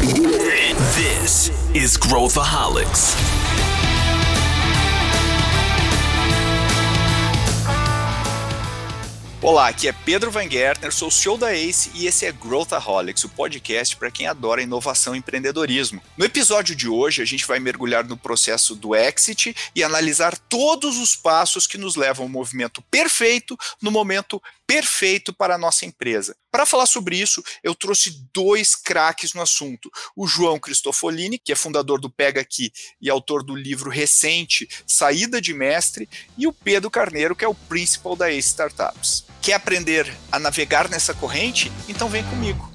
This is Growthaholics. Olá, aqui é Pedro Van Gertner, sou o CEO da ACE e esse é Growthaholics, o podcast para quem adora inovação e empreendedorismo. No episódio de hoje, a gente vai mergulhar no processo do exit e analisar todos os passos que nos levam ao movimento perfeito no momento perfeito para a nossa empresa. Para falar sobre isso, eu trouxe dois craques no assunto. O João Cristofolini, que é fundador do Pega Aqui e autor do livro recente Saída de Mestre, e o Pedro Carneiro, que é o principal da Ace Startups. Quer aprender a navegar nessa corrente? Então vem comigo.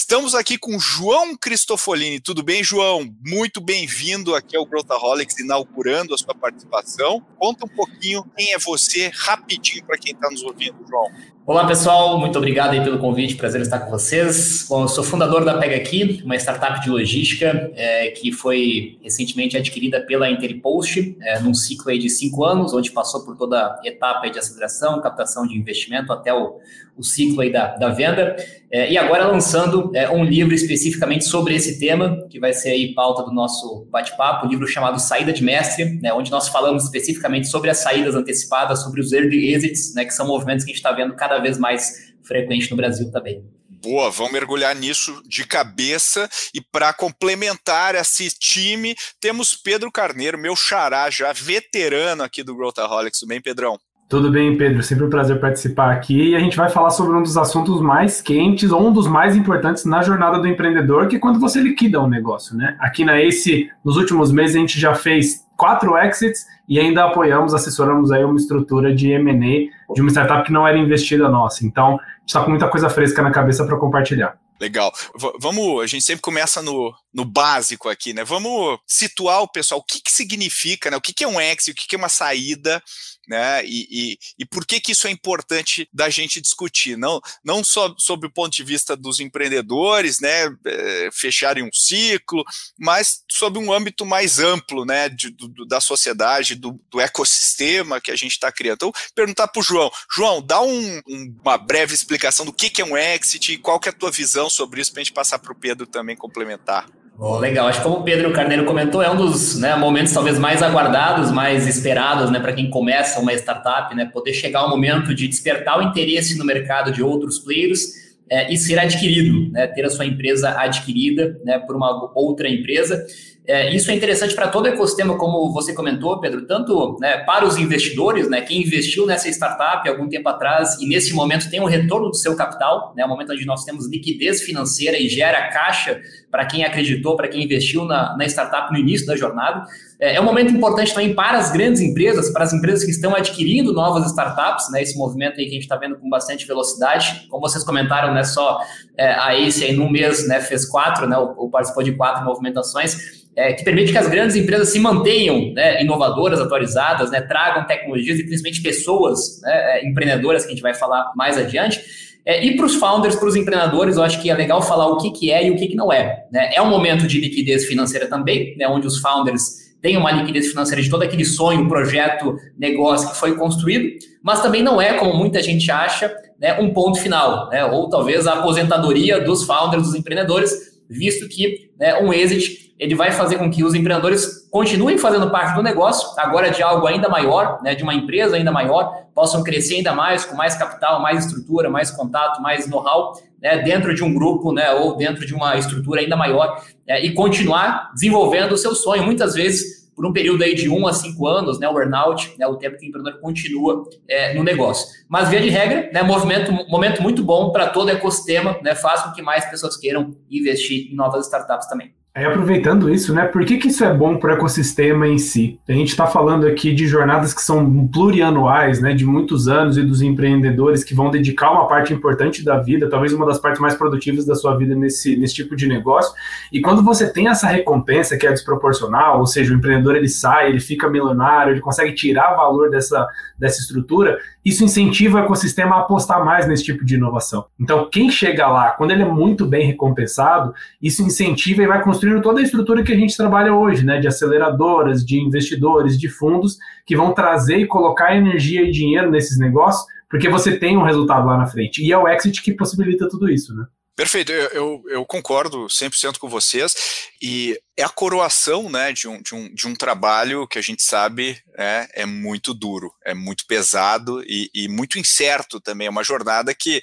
Estamos aqui com João Cristofolini. Tudo bem, João? Muito bem-vindo aqui ao Growthaholics, inaugurando a sua participação. Conta um pouquinho quem é você, rapidinho, para quem está nos ouvindo, João. Olá, pessoal. Muito obrigado aí pelo convite. Prazer estar com vocês. Bom, eu sou fundador da Pega Aqui, uma startup de logística é, que foi recentemente adquirida pela Interpost, é, num ciclo aí de cinco anos, onde passou por toda a etapa de aceleração, captação de investimento até o, o ciclo aí da, da venda. É, e agora lançando é, um livro especificamente sobre esse tema, que vai ser aí pauta do nosso bate-papo, um livro chamado Saída de Mestre, né, onde nós falamos especificamente sobre as saídas antecipadas, sobre os early exits, né, que são movimentos que a gente está vendo cada vez mais frequente no Brasil também. Boa, vamos mergulhar nisso de cabeça. E para complementar esse time, temos Pedro Carneiro, meu xará, já veterano aqui do Growthaholics. Tudo bem, Pedrão? Tudo bem, Pedro? Sempre um prazer participar aqui. E a gente vai falar sobre um dos assuntos mais quentes, ou um dos mais importantes na jornada do empreendedor, que é quando você liquida um negócio, né? Aqui na Ace, nos últimos meses, a gente já fez quatro exits e ainda apoiamos, assessoramos aí uma estrutura de M&A de uma startup que não era investida nossa. Então, a gente está com muita coisa fresca na cabeça para compartilhar. Legal. V vamos, a gente sempre começa no, no básico aqui, né? Vamos situar o pessoal, o que, que significa, né? O que, que é um exit, o que, que é uma saída, né? E, e, e, por que, que isso é importante da gente discutir? Não, não só sob o ponto de vista dos empreendedores, né? É, fecharem um ciclo, mas sob um âmbito mais amplo, né? De, do, da sociedade, do, do, ecossistema que a gente está criando. Então, perguntar para o João. João, dá um, um, uma breve explicação do que, que é um exit e qual que é a tua visão sobre isso para a gente passar para o Pedro também complementar. Oh, legal, acho que como o Pedro Carneiro comentou, é um dos né, momentos talvez mais aguardados, mais esperados né, para quem começa uma startup, né, poder chegar ao momento de despertar o interesse no mercado de outros players é, e ser adquirido, né, ter a sua empresa adquirida né, por uma outra empresa. É, isso é interessante para todo o ecossistema, como você comentou, Pedro, tanto né, para os investidores, né, quem investiu nessa startup algum tempo atrás e nesse momento tem um retorno do seu capital, né, um momento onde nós temos liquidez financeira e gera caixa para quem acreditou, para quem investiu na, na, startup no início da jornada. É, é, um momento importante também para as grandes empresas, para as empresas que estão adquirindo novas startups, né, esse movimento aí que a gente está vendo com bastante velocidade. Como vocês comentaram, né, só é, a Ace aí num mês né, fez quatro, né, ou, ou participou de quatro movimentações é, que permite que as grandes empresas se mantenham né, inovadoras, atualizadas, né, tragam tecnologias e principalmente pessoas né, é, empreendedoras, que a gente vai falar mais adiante. É, e para os founders, para os empreendedores, eu acho que é legal falar o que, que é e o que, que não é. Né? É um momento de liquidez financeira também, né, onde os founders têm uma liquidez financeira de todo aquele sonho, projeto, negócio que foi construído, mas também não é, como muita gente acha, né, um ponto final, né, ou talvez a aposentadoria dos founders, dos empreendedores, visto que né, um exit ele vai fazer com que os empreendedores continuem fazendo parte do negócio, agora de algo ainda maior, né, de uma empresa ainda maior, possam crescer ainda mais, com mais capital, mais estrutura, mais contato, mais know-how, né, dentro de um grupo, né, ou dentro de uma estrutura ainda maior, é, e continuar desenvolvendo o seu sonho, muitas vezes por um período aí de um a cinco anos, né, o earnout, né, o tempo que o empreendedor continua é, no negócio. Mas, via de regra, né, movimento, momento muito bom para todo o ecossistema, né, faz com que mais pessoas queiram investir em novas startups também. Aí, aproveitando isso, né, por que, que isso é bom para o ecossistema em si? A gente está falando aqui de jornadas que são plurianuais, né, de muitos anos, e dos empreendedores que vão dedicar uma parte importante da vida, talvez uma das partes mais produtivas da sua vida nesse, nesse tipo de negócio. E quando você tem essa recompensa que é desproporcional, ou seja, o empreendedor ele sai, ele fica milionário, ele consegue tirar valor dessa, dessa estrutura, isso incentiva o ecossistema a apostar mais nesse tipo de inovação. Então, quem chega lá, quando ele é muito bem recompensado, isso incentiva e vai construindo toda a estrutura que a gente trabalha hoje, né, de aceleradoras, de investidores, de fundos, que vão trazer e colocar energia e dinheiro nesses negócios porque você tem um resultado lá na frente. E é o exit que possibilita tudo isso, né? Perfeito, eu, eu, eu, concordo 100% com vocês, e é a coroação né, de, um, de, um, de um trabalho que a gente sabe é, é muito duro, é muito pesado e, e, muito incerto também, é uma jornada que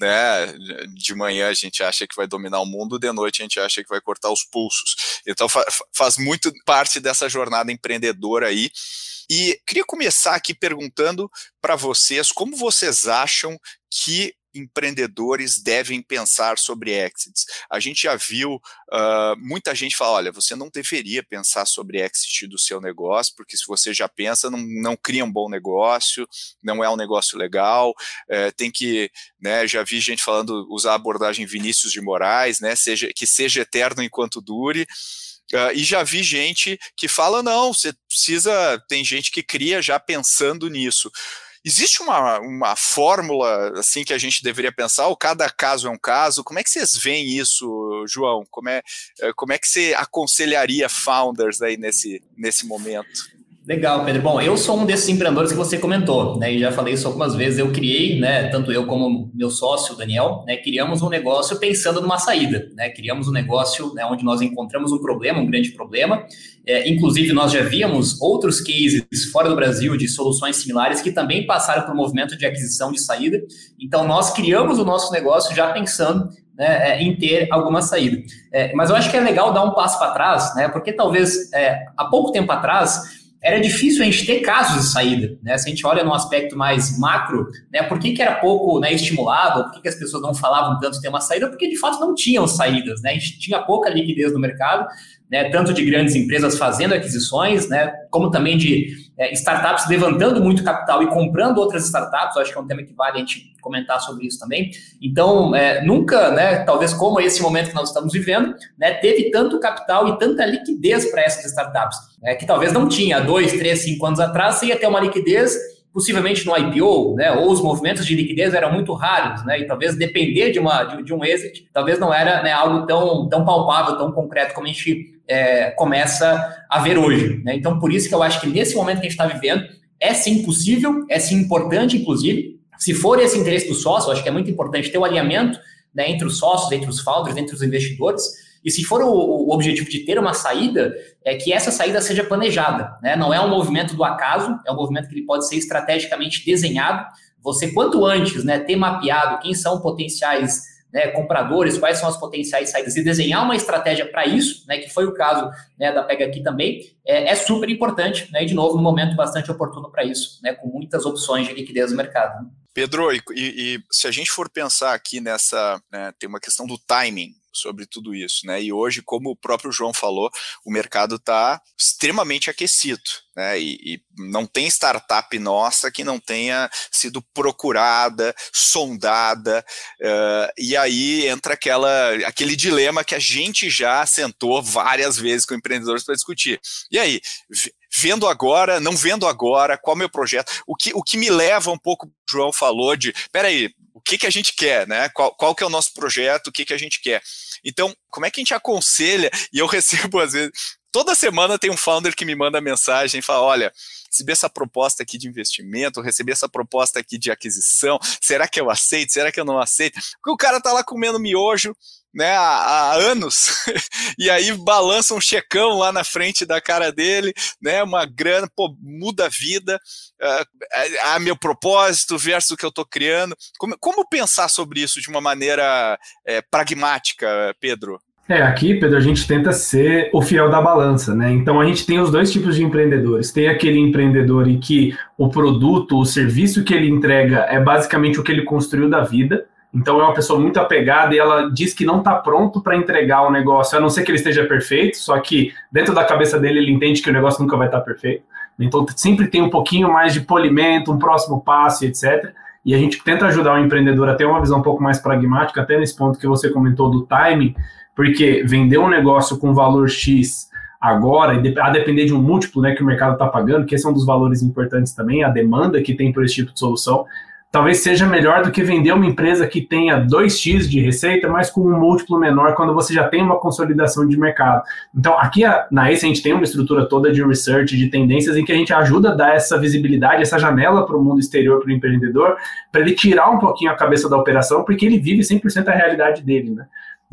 né, de manhã a gente acha que vai dominar o mundo, de noite a gente acha que vai cortar os pulsos, então fa faz muito parte dessa jornada empreendedora aí, e queria começar aqui perguntando para vocês como vocês acham que empreendedores devem pensar sobre exits. A gente já viu uh, muita gente falar: olha, você não deveria pensar sobre exit do seu negócio, porque se você já pensa, não, não cria um bom negócio, não é um negócio legal, uh, tem que, né, já vi gente falando, usar a abordagem Vinícius de Moraes, né, seja, que seja eterno enquanto dure. Uh, e já vi gente que fala: não, você precisa. Tem gente que cria já pensando nisso. Existe uma, uma fórmula assim que a gente deveria pensar, ou cada caso é um caso? Como é que vocês veem isso, João? Como é, eh, como é que você aconselharia founders aí nesse, nesse momento? Legal, Pedro. Bom, eu sou um desses empreendedores que você comentou, né? E já falei isso algumas vezes. Eu criei, né? Tanto eu como meu sócio, Daniel, né? Criamos um negócio pensando numa saída, né? Criamos um negócio né, onde nós encontramos um problema, um grande problema. É, inclusive, nós já víamos outros cases fora do Brasil de soluções similares que também passaram por um movimento de aquisição de saída. Então, nós criamos o nosso negócio já pensando né, é, em ter alguma saída. É, mas eu acho que é legal dar um passo para trás, né? Porque talvez é, há pouco tempo atrás era difícil a gente ter casos de saída. Né? Se a gente olha no aspecto mais macro, né, por que, que era pouco né, estimulado, por que, que as pessoas não falavam tanto ter uma saída? Porque de fato não tinham saídas, né? a gente tinha pouca liquidez no mercado, né, tanto de grandes empresas fazendo aquisições, né, como também de é, startups levantando muito capital e comprando outras startups. Acho que é um tema que vale a gente comentar sobre isso também. Então, é, nunca, né, talvez como esse momento que nós estamos vivendo, né, teve tanto capital e tanta liquidez para essas startups, né, que talvez não tinha dois, três, cinco anos atrás, você ia ter uma liquidez possivelmente no IPO, né, ou os movimentos de liquidez eram muito raros, né, e talvez depender de, uma, de, de um exit, talvez não era né, algo tão, tão palpável, tão concreto como a gente é, começa a ver hoje. Né? Então, por isso que eu acho que nesse momento que a gente está vivendo, é sim possível, é sim importante, inclusive, se for esse interesse do sócio, eu acho que é muito importante ter o um alinhamento né, entre os sócios, entre os founders, entre os investidores, e se for o, o, objetivo de ter uma saída, é que essa saída seja planejada. Né? Não é um movimento do acaso, é um movimento que ele pode ser estrategicamente desenhado. Você, quanto antes, né, ter mapeado quem são potenciais né, compradores, quais são as potenciais saídas, e desenhar uma estratégia para isso, né, que foi o caso né, da Pega aqui também, é, é super importante, né, e de novo, um momento bastante oportuno para isso, né, com muitas opções de liquidez no mercado. Pedro, e, e, se a gente for pensar aqui nessa, né, tem uma questão do timing, sobre tudo isso, né? E hoje, como o próprio João falou, o mercado está extremamente aquecido, né? E, e, não tem startup nossa que não tenha sido procurada, sondada, uh, e aí entra aquela, aquele dilema que a gente já sentou várias vezes com empreendedores para discutir. E aí, vendo agora, não vendo agora, qual é o meu projeto? O que, o que me leva um pouco, o João falou de, peraí, o que, que a gente quer, né? Qual, qual que é o nosso projeto, o que, que a gente quer. Então, como é que a gente aconselha? E eu recebo, às vezes, toda semana tem um founder que me manda mensagem e fala: olha, recebi essa proposta aqui de investimento, recebi essa proposta aqui de aquisição, será que eu aceito? Será que eu não aceito? Porque o cara tá lá comendo miojo, né, há, há, anos, e aí balança um checão lá na frente da cara dele, né, uma grana, pô, muda a vida, uh, a meu propósito versus o que eu estou criando. Como, como, pensar sobre isso de uma maneira é, pragmática, Pedro? É, aqui, Pedro, a gente tenta ser o fiel da balança, né? Então a gente tem os dois tipos de empreendedores. Tem aquele empreendedor em que o produto, o serviço que ele entrega é basicamente o que ele construiu da vida, então é uma pessoa muito apegada e ela diz que não está pronto para entregar o negócio, a não ser que ele esteja perfeito, só que dentro da cabeça dele ele entende que o negócio nunca vai estar tá perfeito. Então sempre tem um pouquinho mais de polimento, um próximo passo, etc. E a gente tenta ajudar o empreendedor a ter uma visão um pouco mais pragmática, até nesse ponto que você comentou do timing, porque vender um negócio com valor X agora, a depender de um múltiplo né, que o mercado está pagando, que esse é um dos valores importantes também, a demanda que tem por esse tipo de solução, talvez seja melhor do que vender uma empresa que tenha 2x de receita, mas com um múltiplo menor quando você já tem uma consolidação de mercado. Então, aqui na ACE a gente tem uma estrutura toda de research, de tendências, em que a gente ajuda a dar essa visibilidade, essa janela para o mundo exterior, para o empreendedor, para ele tirar um pouquinho a cabeça da operação, porque ele vive 100% a realidade dele, né?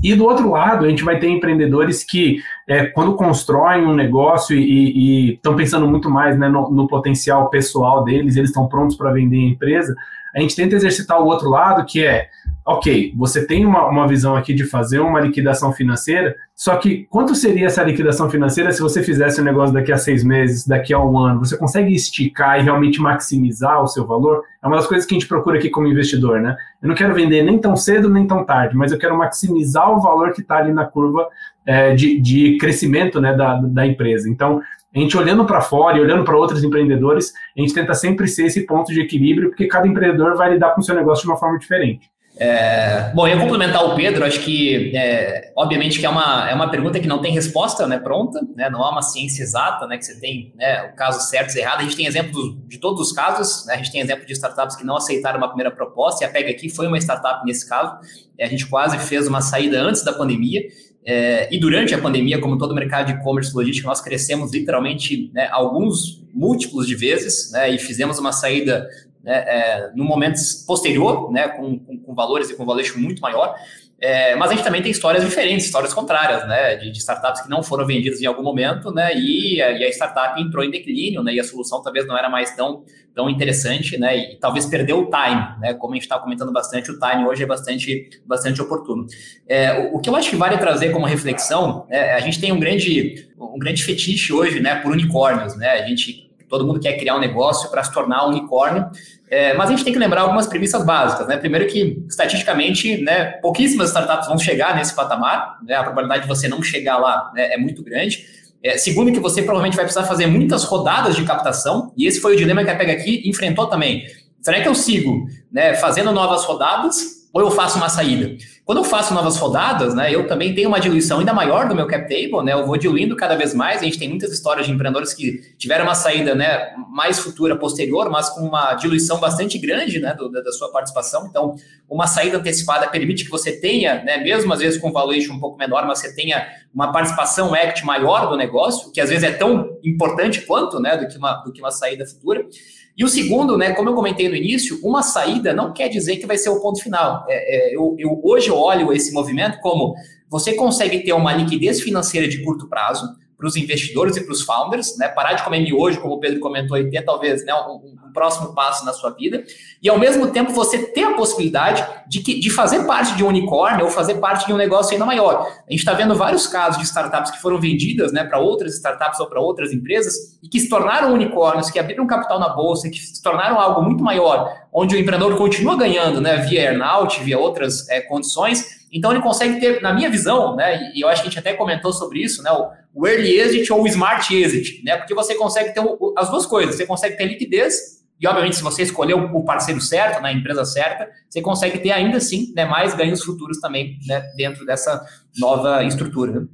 E do outro lado, a gente vai ter empreendedores que, é, quando constroem um negócio e estão pensando muito mais né, no, no, potencial pessoal deles, eles estão prontos para vender a empresa, a gente tenta exercitar o outro lado, que é, ok, você tem uma, uma visão aqui de fazer uma liquidação financeira, só que quanto seria essa liquidação financeira se você fizesse o um negócio daqui a seis meses, daqui a um ano? Você consegue esticar e realmente maximizar o seu valor? É uma das coisas que a gente procura aqui como investidor, né? Eu não quero vender nem tão cedo nem tão tarde, mas eu quero maximizar o valor que está ali na curva é, de, de crescimento né, da, da empresa. Então, a gente olhando para fora e olhando para outros empreendedores, a gente tenta sempre ser esse ponto de equilíbrio, porque cada empreendedor vai lidar com o seu negócio de uma forma diferente. É, bom, eu complementar o Pedro, acho que, é, obviamente, que é uma, é uma pergunta que não tem resposta né, pronta, né, não há uma ciência exata, né, que você tem né, o caso certo e errado. A gente tem exemplos de todos os casos, né, a gente tem exemplo de startups que não aceitaram uma primeira proposta, e a Pega aqui foi uma startup nesse caso. A gente quase fez uma saída antes da pandemia, é, e durante a pandemia, como todo mercado de e-commerce logístico, nós crescemos literalmente né, alguns múltiplos de vezes né, e fizemos uma saída né, é, no momento posterior, né, com, com, com, valores e com valuation muito maior. É, mas a gente também tem histórias diferentes, histórias contrárias, né, de, de, startups que não foram vendidas em algum momento, né, e, a, e a startup entrou em declínio, né, e a solução talvez não era mais tão, tão interessante, né, e talvez perdeu o time, né, como a gente está comentando bastante, o time hoje é bastante, bastante oportuno. É, o, o, que eu acho que vale trazer como reflexão, é, a gente tem um grande, um grande fetiche hoje, né, por unicórnios, né, a gente todo mundo quer criar um negócio para se tornar um unicórnio, é, mas a gente tem que lembrar algumas premissas básicas, né? Primeiro que, estatisticamente, né, pouquíssimas startups vão chegar nesse patamar, né? A probabilidade de você não chegar lá né, é muito grande. É, segundo que você provavelmente vai precisar fazer muitas rodadas de captação, e esse foi o dilema que a Pega aqui enfrentou também. Será que eu sigo né, fazendo novas rodadas ou eu faço uma saída? Quando eu faço novas rodadas, né, eu também tenho uma diluição ainda maior do meu cap table, né, eu vou diluindo cada vez mais. A gente tem muitas histórias de empreendedores que tiveram uma saída, né, mais futura, posterior, mas com uma diluição bastante grande, né, do, da sua participação. Então, uma saída antecipada permite que você tenha, né, mesmo às vezes com valuation um pouco menor, mas você tenha uma participação equity maior do negócio, que às vezes é tão importante quanto, né, do que uma, do que uma saída futura. E o segundo, né, como eu comentei no início, uma saída não quer dizer que vai ser o ponto final. É, é, eu, eu, hoje eu olho esse movimento como você consegue ter uma liquidez financeira de curto prazo, para os investidores e para os founders, né? Parar de comer miojo, como o Pedro comentou, e ter talvez né, um, um, próximo passo na sua vida. E ao mesmo tempo você ter a possibilidade de, que, de fazer parte de um unicórnio ou fazer parte de um negócio ainda maior. A gente está vendo vários casos de startups que foram vendidas né, para outras startups ou para outras empresas e que se tornaram unicórnios, que abriram capital na bolsa, que se tornaram algo muito maior, onde o empreendedor continua ganhando né, via earnout, via outras é, condições então ele consegue ter, na minha visão, né, e eu acho que a gente até comentou sobre isso, né, o early exit ou o smart exit, né, porque você consegue ter as duas coisas, você consegue ter liquidez e obviamente se você escolher o parceiro certo, na né, empresa certa, você consegue ter ainda assim, né, mais ganhos futuros também, né, dentro dessa nova estrutura.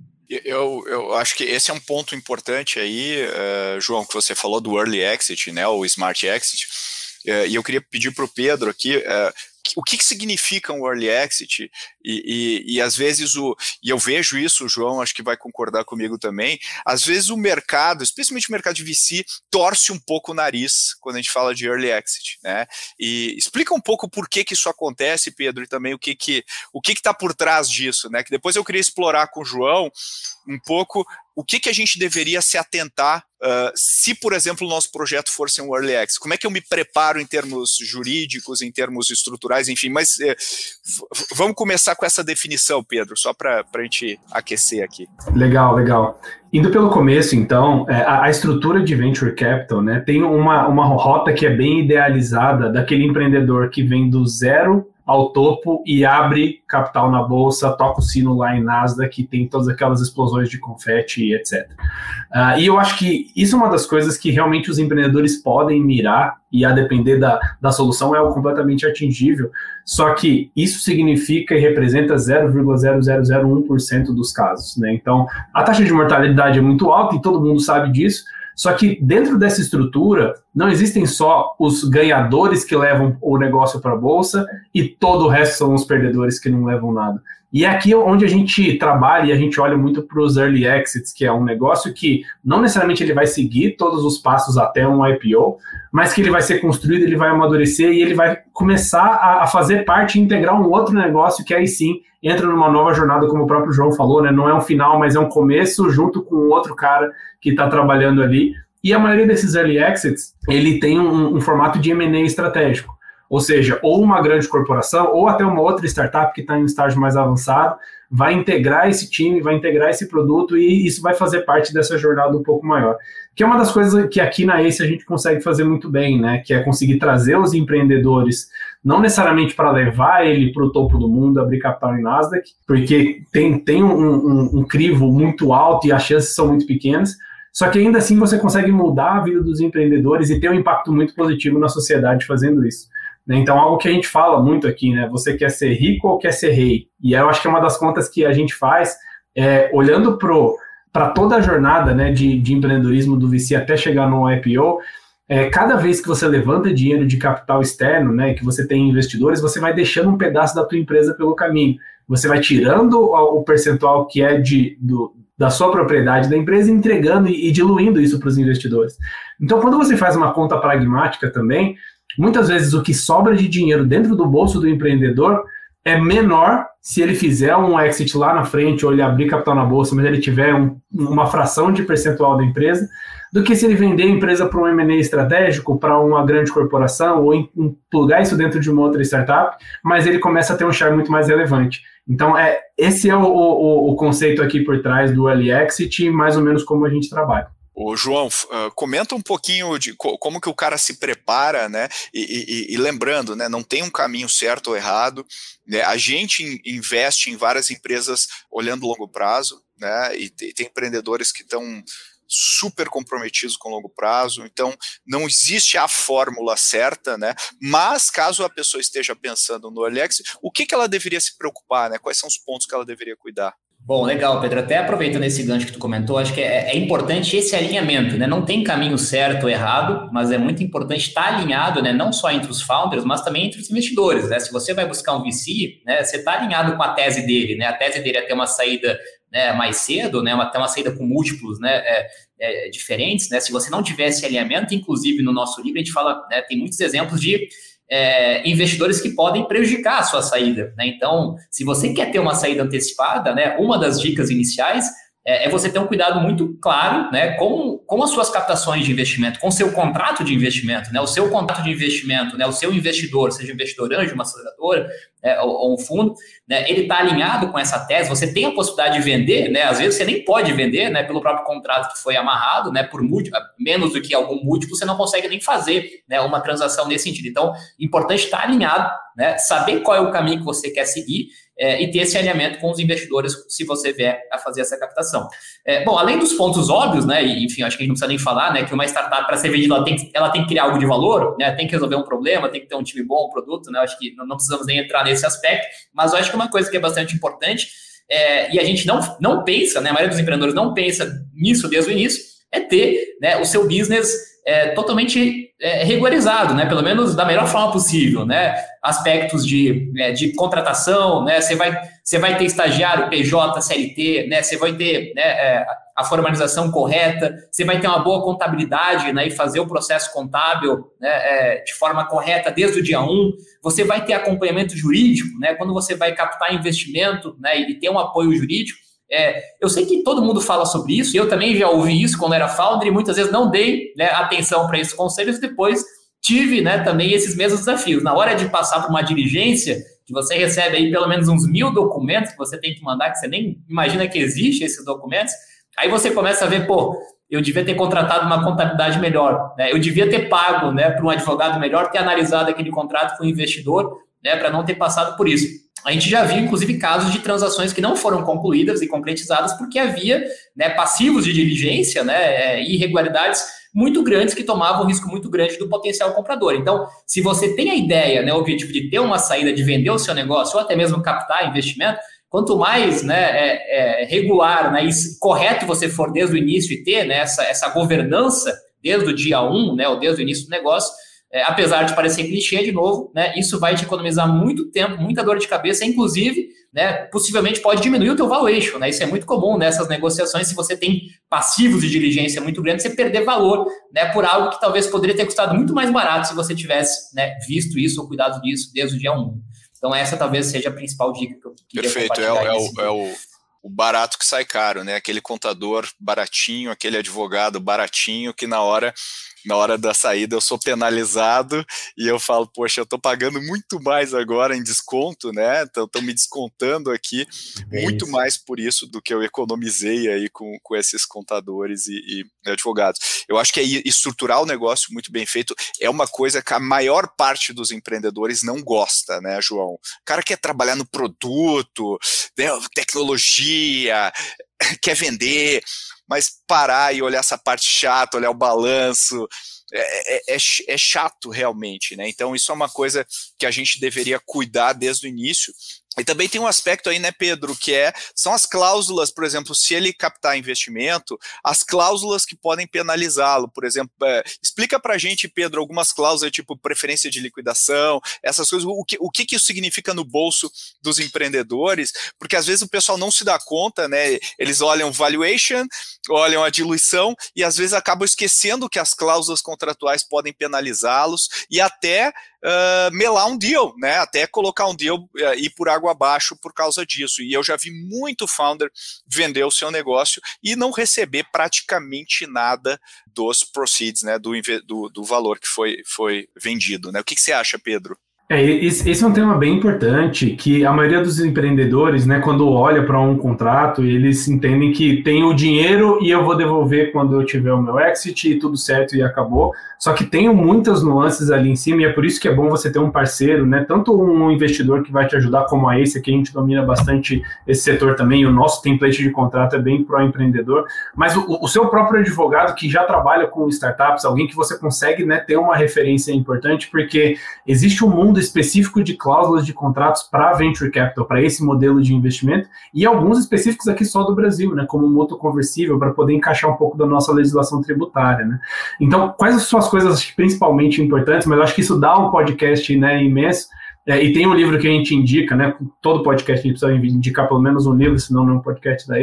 Eu, eu acho que esse é um ponto importante aí, uh, João, que você falou do early exit, né, o smart exit. Uh, e eu queria pedir para o Pedro aqui, uh, o que, que significa um early exit e, e, e, às vezes o e eu vejo isso, o João acho que vai concordar comigo também. Às vezes o mercado, especialmente o mercado de VC, torce um pouco o nariz quando a gente fala de early exit, né? E explica um pouco por que que isso acontece, Pedro, e também o que que o que está por trás disso, né? Que depois eu queria explorar com o João um pouco o que, que a gente deveria se atentar uh, se, por exemplo, o nosso projeto fosse um early access? Como é que eu me preparo em termos jurídicos, em termos estruturais, enfim, mas vamos começar com essa definição, Pedro, só para a gente aquecer aqui. Legal, legal. Indo pelo começo, então, é, a, a, estrutura de venture capital né, tem uma, uma rota que é bem idealizada daquele empreendedor que vem do zero ao topo e abre capital na bolsa, toca o sino lá em Nasdaq, que tem todas aquelas explosões de confete etc. Uh, ah, e eu acho que isso é uma das coisas que realmente os empreendedores podem mirar, e a depender da, da solução é algo completamente atingível, só que isso significa e representa 0,0001% dos casos. Né? Então, a taxa de mortalidade é muito alta e todo mundo sabe disso, Só que dentro dessa estrutura não existem só os ganhadores que levam o negócio para a bolsa e todo o resto são os perdedores que não levam nada. E é aqui onde a gente trabalha e a gente olha muito para os early exits, que é um negócio que não necessariamente ele vai seguir todos os passos até um IPO, mas que ele vai ser construído, ele vai amadurecer e ele vai começar a, fazer parte e integrar um outro negócio que aí sim entra numa nova jornada, como o próprio João falou, né? Não é um final, mas é um começo junto com outro cara que está trabalhando ali. E a maioria desses early exits, ele tem um, um formato de M&A estratégico. Ou seja, ou uma grande corporação, ou até uma outra startup que está em um estágio mais avançado, vai integrar esse time, vai integrar esse produto e isso vai fazer parte dessa jornada um pouco maior. Que é uma das coisas que aqui na ACE a gente consegue fazer muito bem, né? Que é conseguir trazer os empreendedores, não necessariamente para levar ele para o topo do mundo, abrir capital em Nasdaq, porque tem, tem um, um, um crivo muito alto e as chances são muito pequenas, só que ainda assim você consegue mudar a vida dos empreendedores e ter um impacto muito positivo na sociedade fazendo isso. Né? Então, algo que a gente fala muito aqui, né? Você quer ser rico ou quer ser rei? E eu acho que é uma das contas que a gente faz, é, olhando para toda a jornada né, de, de empreendedorismo do VC até chegar no IPO, é, cada vez que você levanta dinheiro de capital externo, né, que você tem investidores, você vai deixando um pedaço da tua empresa pelo caminho. Você vai tirando o, percentual que é de, do, da sua propriedade da empresa, entregando e, e diluindo isso para os investidores. Então, quando você faz uma conta pragmática também, muitas vezes o que sobra de dinheiro dentro do bolso do empreendedor é menor se ele fizer um exit lá na frente ou ele abrir capital na bolsa, mas ele tiver um, uma fração de percentual da empresa, do que se ele vender a empresa para um M&A estratégico, para uma grande corporação, ou plugar isso dentro de uma outra startup, mas ele começa a ter um share muito mais relevante. Então, é, esse é o, o, o conceito aqui por trás do Early Exit, mais ou menos como a gente trabalha. Ô, João, uh, comenta um pouquinho de co como que o cara se prepara, né? E, e, e, lembrando, né? Não tem um caminho certo ou errado. Né? A gente investe em várias empresas olhando longo prazo, né? E, e tem empreendedores que estão super comprometidos com longo prazo, então não existe a fórmula certa, né? Mas caso a pessoa esteja pensando no Alex, o que, que ela deveria se preocupar, né? Quais são os pontos que ela deveria cuidar? Bom, legal, Pedro. Até aproveitando esse gancho que tu comentou, acho que é, é, importante esse alinhamento, né? Não tem caminho certo ou errado, mas é muito importante estar alinhado, né? Não só entre os founders, mas também entre os investidores, né? Se você vai buscar um VC, né? Você está alinhado com a tese dele, né? A tese dele é ter uma saída né, mais cedo, né? Até uma saída com múltiplos, né? É, é, diferentes, né? Se você não tivesse alinhamento, inclusive no nosso livro a gente fala, né? Tem muitos exemplos de é, investidores que podem prejudicar a sua saída. Né? Então, se você quer ter uma saída antecipada, né, uma das dicas iniciais é, é, você ter um cuidado muito claro né, com, com as suas captações de investimento, com o seu contrato de investimento, né, o seu contrato de investimento, né, o seu investidor, seja investidor anjo, uma aceleradora é, ou, um fundo, né, ele está alinhado com essa tese, você tem a possibilidade de vender, né, às vezes você nem pode vender né, pelo próprio contrato que foi amarrado, né, por múltiplo, menos do que algum múltiplo, você não consegue nem fazer né, uma transação nesse sentido. Então, importante estar alinhado, né, saber qual é o caminho que você quer seguir é, e ter esse alinhamento com os investidores se você vier a fazer essa captação. É, bom, além dos pontos óbvios, né, e, enfim, acho que a gente não precisa nem falar, né, que uma startup, para ser vendida, ela tem, ela tem que criar algo de valor, né, tem que resolver um problema, tem que ter um time bom, um produto, né, acho que não, não precisamos nem entrar nesse aspecto, mas eu acho que uma coisa que é bastante importante, é, e a gente não, não pensa, né, a maioria dos empreendedores não pensa nisso desde o início, é ter né, o seu business é, totalmente é, regularizado, né? Pelo menos da melhor forma possível, né? Aspectos de, é, de contratação, né? Você vai, você vai ter estagiário, PJ, CLT, né? Você vai ter né, é, a formalização correta, você vai ter uma boa contabilidade, né? E fazer o processo contábil né, é, de forma correta desde o dia 1. Você vai ter acompanhamento jurídico, né? Quando você vai captar investimento, né? E ter um apoio jurídico é, eu sei que todo mundo fala sobre isso, eu também já ouvi isso quando era founder, e muitas vezes não dei né, atenção para esses conselhos, depois tive né, também esses mesmos desafios. Na hora de passar por uma diligência, que você recebe aí pelo menos uns mil documentos que você tem que mandar, que você nem imagina que existe esses documentos, aí você começa a ver, pô, eu devia ter contratado uma contabilidade melhor, né? eu devia ter pago né, para um advogado melhor, ter analisado aquele contrato com o investidor, né, para não ter passado por isso a gente já viu, inclusive, casos de transações que não foram concluídas e concretizadas porque havia né, passivos de diligência, né, é, irregularidades muito grandes que tomavam um risco muito grande do potencial comprador. Então, se você tem a ideia, né, o objetivo de ter uma saída de vender o seu negócio ou até mesmo captar investimento, quanto mais né, é, é, regular né, e correto você for desde o início e ter né, essa, essa governança desde o dia 1, né, ou desde o início do negócio, é, apesar de parecer clichê de novo, né, isso vai te economizar muito tempo, muita dor de cabeça, inclusive, né, possivelmente pode diminuir o teu valuation, né, isso é muito comum nessas negociações, se você tem passivos de diligência muito grandes, você perder valor, né, por algo que talvez poderia ter custado muito mais barato se você tivesse, né, visto isso ou cuidado disso desde o dia 1. Então essa talvez seja a principal dica que eu queria Perfeito, é, é, o, é o, o barato que sai caro, né, aquele contador baratinho, aquele advogado baratinho que na hora na hora da saída eu sou penalizado e eu falo, poxa, eu estou pagando muito mais agora em desconto, né? Então estão me descontando aqui é muito isso. mais por isso do que eu economizei aí com, com esses contadores e, e advogados. Eu acho que é estruturar o negócio muito bem feito é uma coisa que a maior parte dos empreendedores não gosta, né, João? O cara quer trabalhar no produto, né, tecnologia, quer vender mas parar e olhar essa parte chata, olhar o balanço, é, é, é, é, chato realmente, né? Então isso é uma coisa que a gente deveria cuidar desde o início e também tem um aspecto aí, né, Pedro, que é são as cláusulas, por exemplo, se ele captar investimento, as cláusulas que podem penalizá-lo, por exemplo, é, explica para gente, Pedro, algumas cláusulas tipo preferência de liquidação, essas coisas, o que, o que, que isso significa no bolso dos empreendedores, porque às vezes o pessoal não se dá conta, né, eles olham valuation, olham a diluição e às vezes acabam esquecendo que as cláusulas contratuais podem penalizá-los e até uh, melar um deal, né? Até colocar um deal uh, ir por abaixo por causa disso. E eu já vi muito founder vender o seu negócio e não receber praticamente nada dos proceeds, né? Do, do, do valor que foi, foi vendido. Né? O que, que você acha, Pedro? É, esse é um tema bem importante, que a maioria dos empreendedores, né, quando olha para um contrato, eles entendem que tem o dinheiro e eu vou devolver quando eu tiver o meu exit e tudo certo e acabou. Só que tem muitas nuances ali em cima e é por isso que é bom você ter um parceiro, né, tanto um investidor que vai te ajudar como a Ace, que a gente domina bastante esse setor também, o nosso template de contrato é bem pro empreendedor, mas o, o seu próprio advogado que já trabalha com startups, alguém que você consegue, né, ter uma referência importante, porque existe um mundo específico de cláusulas de contratos para venture capital, para esse modelo de investimento, e alguns específicos aqui só do Brasil, né, como mútuo conversível, para poder encaixar um pouco da nossa legislação tributária. Né. Então, quais são as coisas principalmente importantes, mas eu acho que isso dá um podcast né, imenso. É, e tem um livro que a gente indica, né? Todo podcast a gente precisa indicar pelo menos um livro, senão não é um podcast da.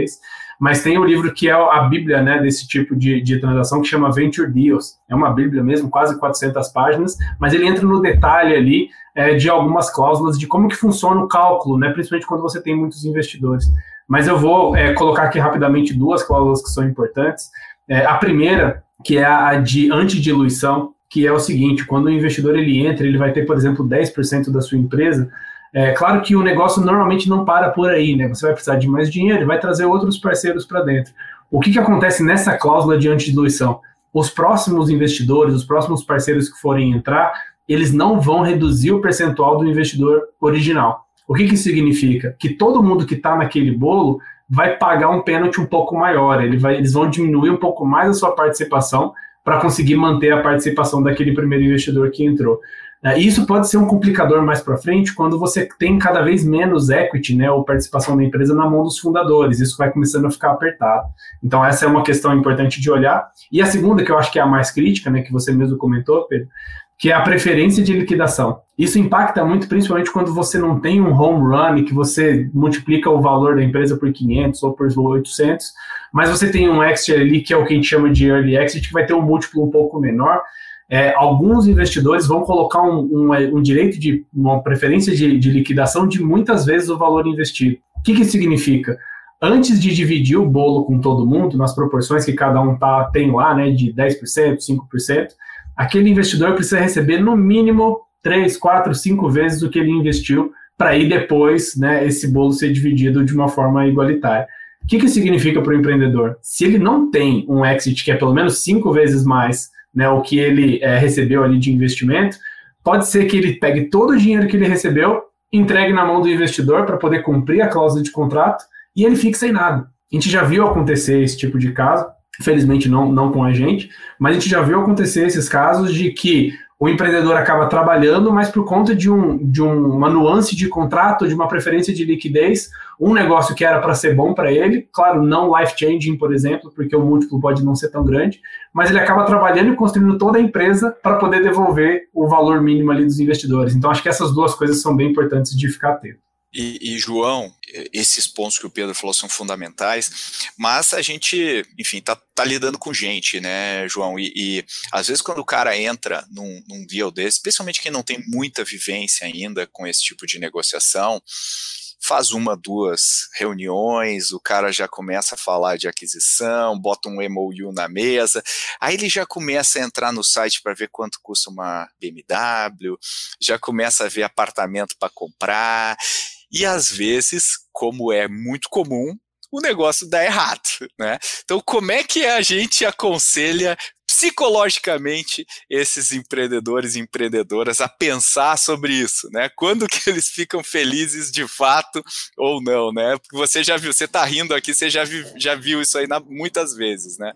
Mas tem um livro que é a Bíblia, né? Desse tipo de, de transação que chama Venture Deals. É uma Bíblia mesmo, quase 400 páginas, mas ele entra no detalhe ali é, de algumas cláusulas de como que funciona o cálculo, né? Principalmente quando você tem muitos investidores. Mas eu vou é, colocar aqui rapidamente duas cláusulas que são importantes. É, a primeira, que é a de antidiluição, que é o seguinte, quando o investidor ele entra, ele vai ter, por exemplo, 10% da sua empresa, é claro que o negócio normalmente não para por aí, né? Você vai precisar de mais dinheiro, vai trazer outros parceiros para dentro. O que, que acontece nessa cláusula de antidiluição? Os próximos investidores, os próximos parceiros que forem entrar, eles não vão reduzir o percentual do investidor original. O que, que isso significa? Que todo mundo que está naquele bolo vai pagar um pênalti um pouco maior, ele vai, eles vão diminuir um pouco mais a sua participação para conseguir manter a participação daquele primeiro investidor que entrou. É, isso pode ser um complicador mais para frente quando você tem cada vez menos equity, né, ou participação da empresa na mão dos fundadores. Isso vai começando a ficar apertado. Então essa é uma questão importante de olhar. E a segunda, que eu acho que é a mais crítica, né, que você mesmo comentou, Pedro, que é a preferência de liquidação. Isso impacta muito, principalmente quando você não tem um home run, que você multiplica o valor da empresa por 500 ou por 800, mas você tem um exit ali, que é o que a gente chama de early exit, que vai ter um múltiplo um pouco menor. É, alguns investidores vão colocar um, um, um, direito de uma preferência de, de, liquidação de muitas vezes o valor investido. O que, que significa? Antes de dividir o bolo com todo mundo, nas proporções que cada um tá, tem lá, né, de 10%, 5%, aquele investidor precisa receber no mínimo 3, 4, 5 vezes o que ele investiu para aí depois né, esse bolo ser dividido de uma forma igualitária. O que, que significa para o empreendedor? Se ele não tem um exit que é pelo menos cinco vezes mais né, o que ele é, recebeu ali de investimento, pode ser que ele pegue todo o dinheiro que ele recebeu, entregue na mão do investidor para poder cumprir a cláusula de contrato e ele fique sem nada. A gente já viu acontecer esse tipo de caso, Felizmente não, não com a gente, mas a gente já viu acontecer esses casos de que o empreendedor acaba trabalhando, mas por conta de, um, de uma nuance de contrato, de uma preferência de liquidez, um negócio que era para ser bom para ele, claro, não life-changing, por exemplo, porque o múltiplo pode não ser tão grande, mas ele acaba trabalhando e construindo toda a empresa para poder devolver o valor mínimo ali dos investidores. Então, acho que essas duas coisas são bem importantes de ficar atento. E, e, João, esses pontos que o Pedro falou são fundamentais, mas a gente, enfim, tá, tá lidando com gente, né, João? E, e, às vezes quando o cara entra num, num deal desse, especialmente quem não tem muita vivência ainda com esse tipo de negociação, faz uma, duas reuniões, o cara já começa a falar de aquisição, bota um MOU na mesa, aí ele já começa a entrar no site para ver quanto custa uma BMW, já começa a ver apartamento para comprar, e às vezes, como é muito comum, o negócio dá errado, né? Então, como é que a gente aconselha psicologicamente esses empreendedores e empreendedoras a pensar sobre isso, né? Quando que eles ficam felizes de fato ou não, né? Porque você já viu, você está rindo aqui, você já, vi, já viu isso aí na, muitas vezes, né?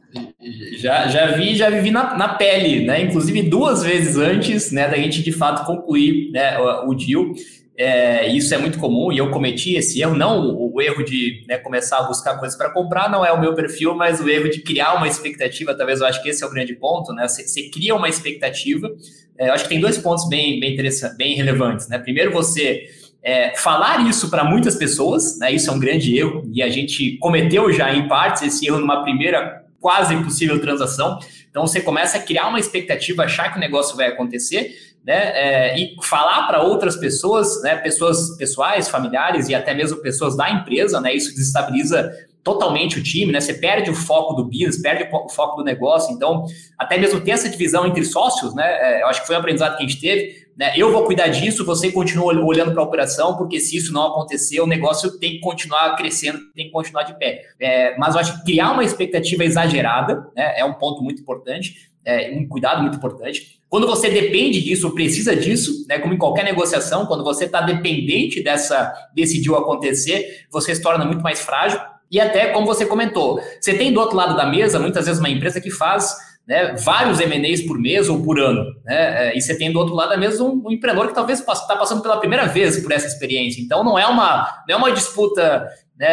Já, já vi, já vivi na, na pele, né? Inclusive duas vezes antes, né, da gente de fato concluir né, o, o deal. É, isso é muito comum e eu cometi esse erro, não o, erro de né, começar a buscar coisas para comprar, não é o meu perfil, mas o erro de criar uma expectativa, talvez eu acho que esse é o grande ponto, né? Você, você cria uma expectativa. É, eu acho que tem dois pontos bem, bem interessantes, bem relevantes, né? Primeiro, você é, falar isso para muitas pessoas, né? Isso é um grande erro e a gente cometeu já em partes esse erro numa primeira quase impossível transação. Então você começa a criar uma expectativa, achar que o negócio vai acontecer né, é, e falar para outras pessoas, né, pessoas pessoais, familiares e até mesmo pessoas da empresa, né, isso desestabiliza totalmente o time, né, você perde o foco do business, perde o foco do negócio, então até mesmo ter essa divisão entre sócios, né, é, eu acho que foi um aprendizado que a gente teve, né, eu vou cuidar disso, você continua olhando para a operação, porque se isso não acontecer, o negócio tem que continuar crescendo, tem que continuar de pé. É, mas eu acho que criar uma expectativa exagerada né, é um ponto muito importante, é, um cuidado muito importante. Quando você depende disso, precisa disso, né, como em qualquer negociação, quando você está dependente dessa desse deal acontecer, você se torna muito mais frágil. E até, como você comentou, você tem do outro lado da mesa, muitas vezes, uma empresa que faz né, vários M&As por mês ou por ano. Né, é, e você tem do outro lado da mesa um, um empreendedor que talvez está passando pela primeira vez por essa experiência. Então, não é uma, não é uma disputa né,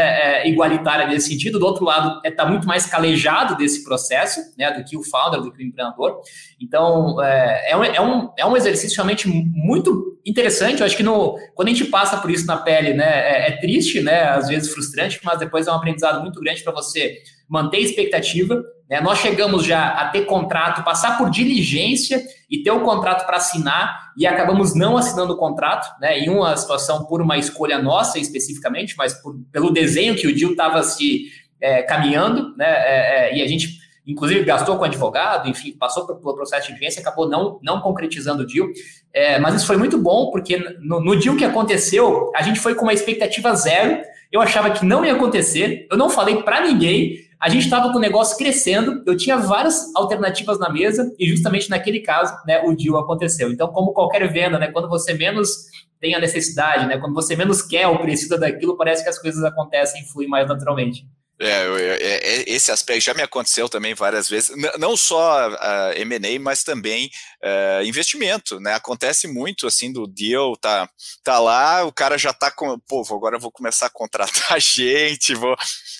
é, igualitária nesse sentido, do outro lado, está é, tá muito mais calejado desse processo né, do que o founder, do que o empreendedor. Então, é, é, um, é, um, é um exercício realmente muito interessante. Eu acho que no, quando a gente passa por isso na pele, né, é, é triste, né, às vezes frustrante, mas depois é um aprendizado muito grande para você manter a expectativa. Né? Nós chegamos já a ter contrato, passar por diligência e ter o contrato para assinar e acabamos não assinando o contrato, né? em uma situação por uma escolha nossa especificamente, mas por, pelo desenho que o deal estava se é, caminhando, né? É, é, e a gente inclusive gastou com advogado, enfim, passou pelo processo de diligência acabou não, não concretizando o deal. É, mas isso foi muito bom, porque no, no deal que aconteceu, a gente foi com uma expectativa zero, eu achava que não ia acontecer, eu não falei para ninguém, a gente estava com o negócio crescendo, eu tinha várias alternativas na mesa e justamente naquele caso, né, o deal aconteceu. Então, como qualquer venda, né, quando você menos tem a necessidade, né, quando você menos quer ou precisa daquilo, parece que as coisas acontecem e fluem mais naturalmente. É, é, é, esse aspecto já me aconteceu também várias vezes, não só uh, M&A, mas também uh, investimento, né? Acontece muito assim do deal, tá, tá lá, o cara já tá com, pô, agora eu vou começar a contratar gente, vou,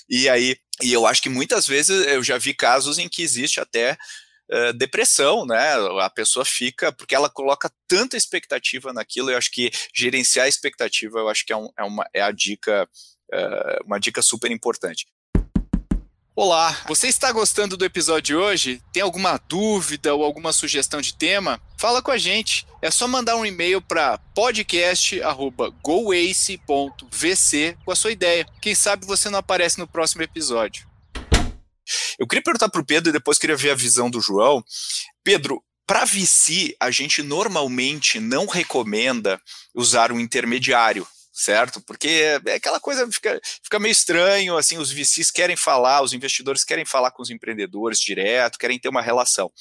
e aí, e eu acho que muitas vezes eu já vi casos em que existe até uh, depressão, né? A pessoa fica, porque ela coloca tanta expectativa naquilo, eu acho que gerenciar a expectativa, eu acho que é, um, é uma, é a dica, uma dica super importante. Olá, você está gostando do episódio de hoje? Tem alguma dúvida ou alguma sugestão de tema? Fala com a gente. É só mandar um e-mail para podcast@goace.vc com a sua ideia. Quem sabe você não aparece no próximo episódio. Eu queria perguntar para o Pedro e depois queria ver a visão do João. Pedro, para VC, a gente normalmente não recomenda usar um intermediário certo? Porque é aquela coisa fica, fica meio estranho, assim, os VCs querem falar, os investidores querem falar com os empreendedores direto, querem ter uma relação.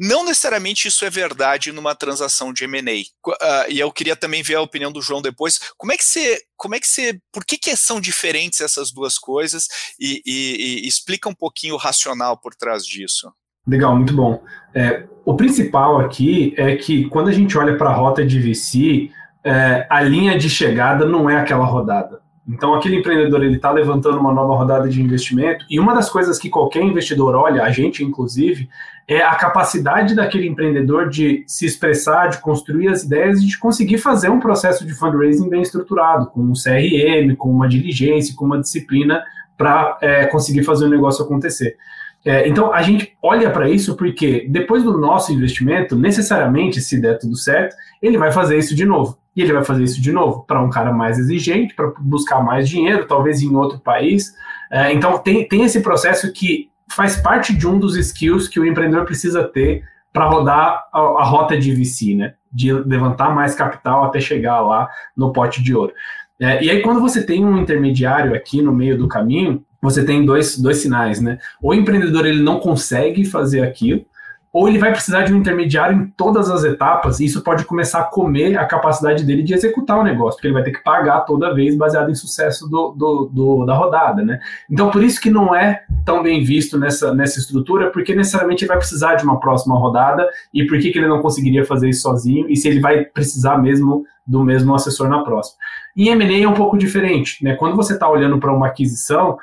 Não necessariamente isso é verdade numa transação de M&A. Uh, e eu queria também ver a opinião do João depois. Como é que você, como é que você, por que, que são diferentes essas duas coisas? E, e, e explica um pouquinho o racional por trás disso. Legal, muito bom. É, o principal aqui é que quando a gente olha para a rota de VC, é, a linha de chegada não é aquela rodada. Então, aquele empreendedor ele está levantando uma nova rodada de investimento e uma das coisas que qualquer investidor olha, a gente inclusive, é a capacidade daquele empreendedor de se expressar, de construir as ideias e de conseguir fazer um processo de fundraising bem estruturado, com um CRM, com uma diligência, com uma disciplina para é, conseguir fazer o negócio acontecer. É, então, a gente olha para isso porque depois do nosso investimento, necessariamente, se der tudo certo, ele vai fazer isso de novo. E ele vai fazer isso de novo para um cara mais exigente, para buscar mais dinheiro, talvez em outro país. É, então, tem, tem esse processo que faz parte de um dos skills que o empreendedor precisa ter para rodar a, a, rota de VC, né? De levantar mais capital até chegar lá no pote de ouro. É, e aí, quando você tem um intermediário aqui no meio do caminho, você tem dois, dois sinais, né? O empreendedor ele não consegue fazer aquilo, ou ele vai precisar de um intermediário em todas as etapas, e isso pode começar a comer a capacidade dele de executar o negócio, porque ele vai ter que pagar toda vez baseado em sucesso do, do, do, da rodada, né? Então, por isso que não é tão bem visto nessa, nessa estrutura, porque necessariamente ele vai precisar de uma próxima rodada, e por que, que ele não conseguiria fazer isso sozinho, e se ele vai precisar mesmo do mesmo assessor na próxima. Em M&A é um pouco diferente, né? Quando você está olhando para uma aquisição,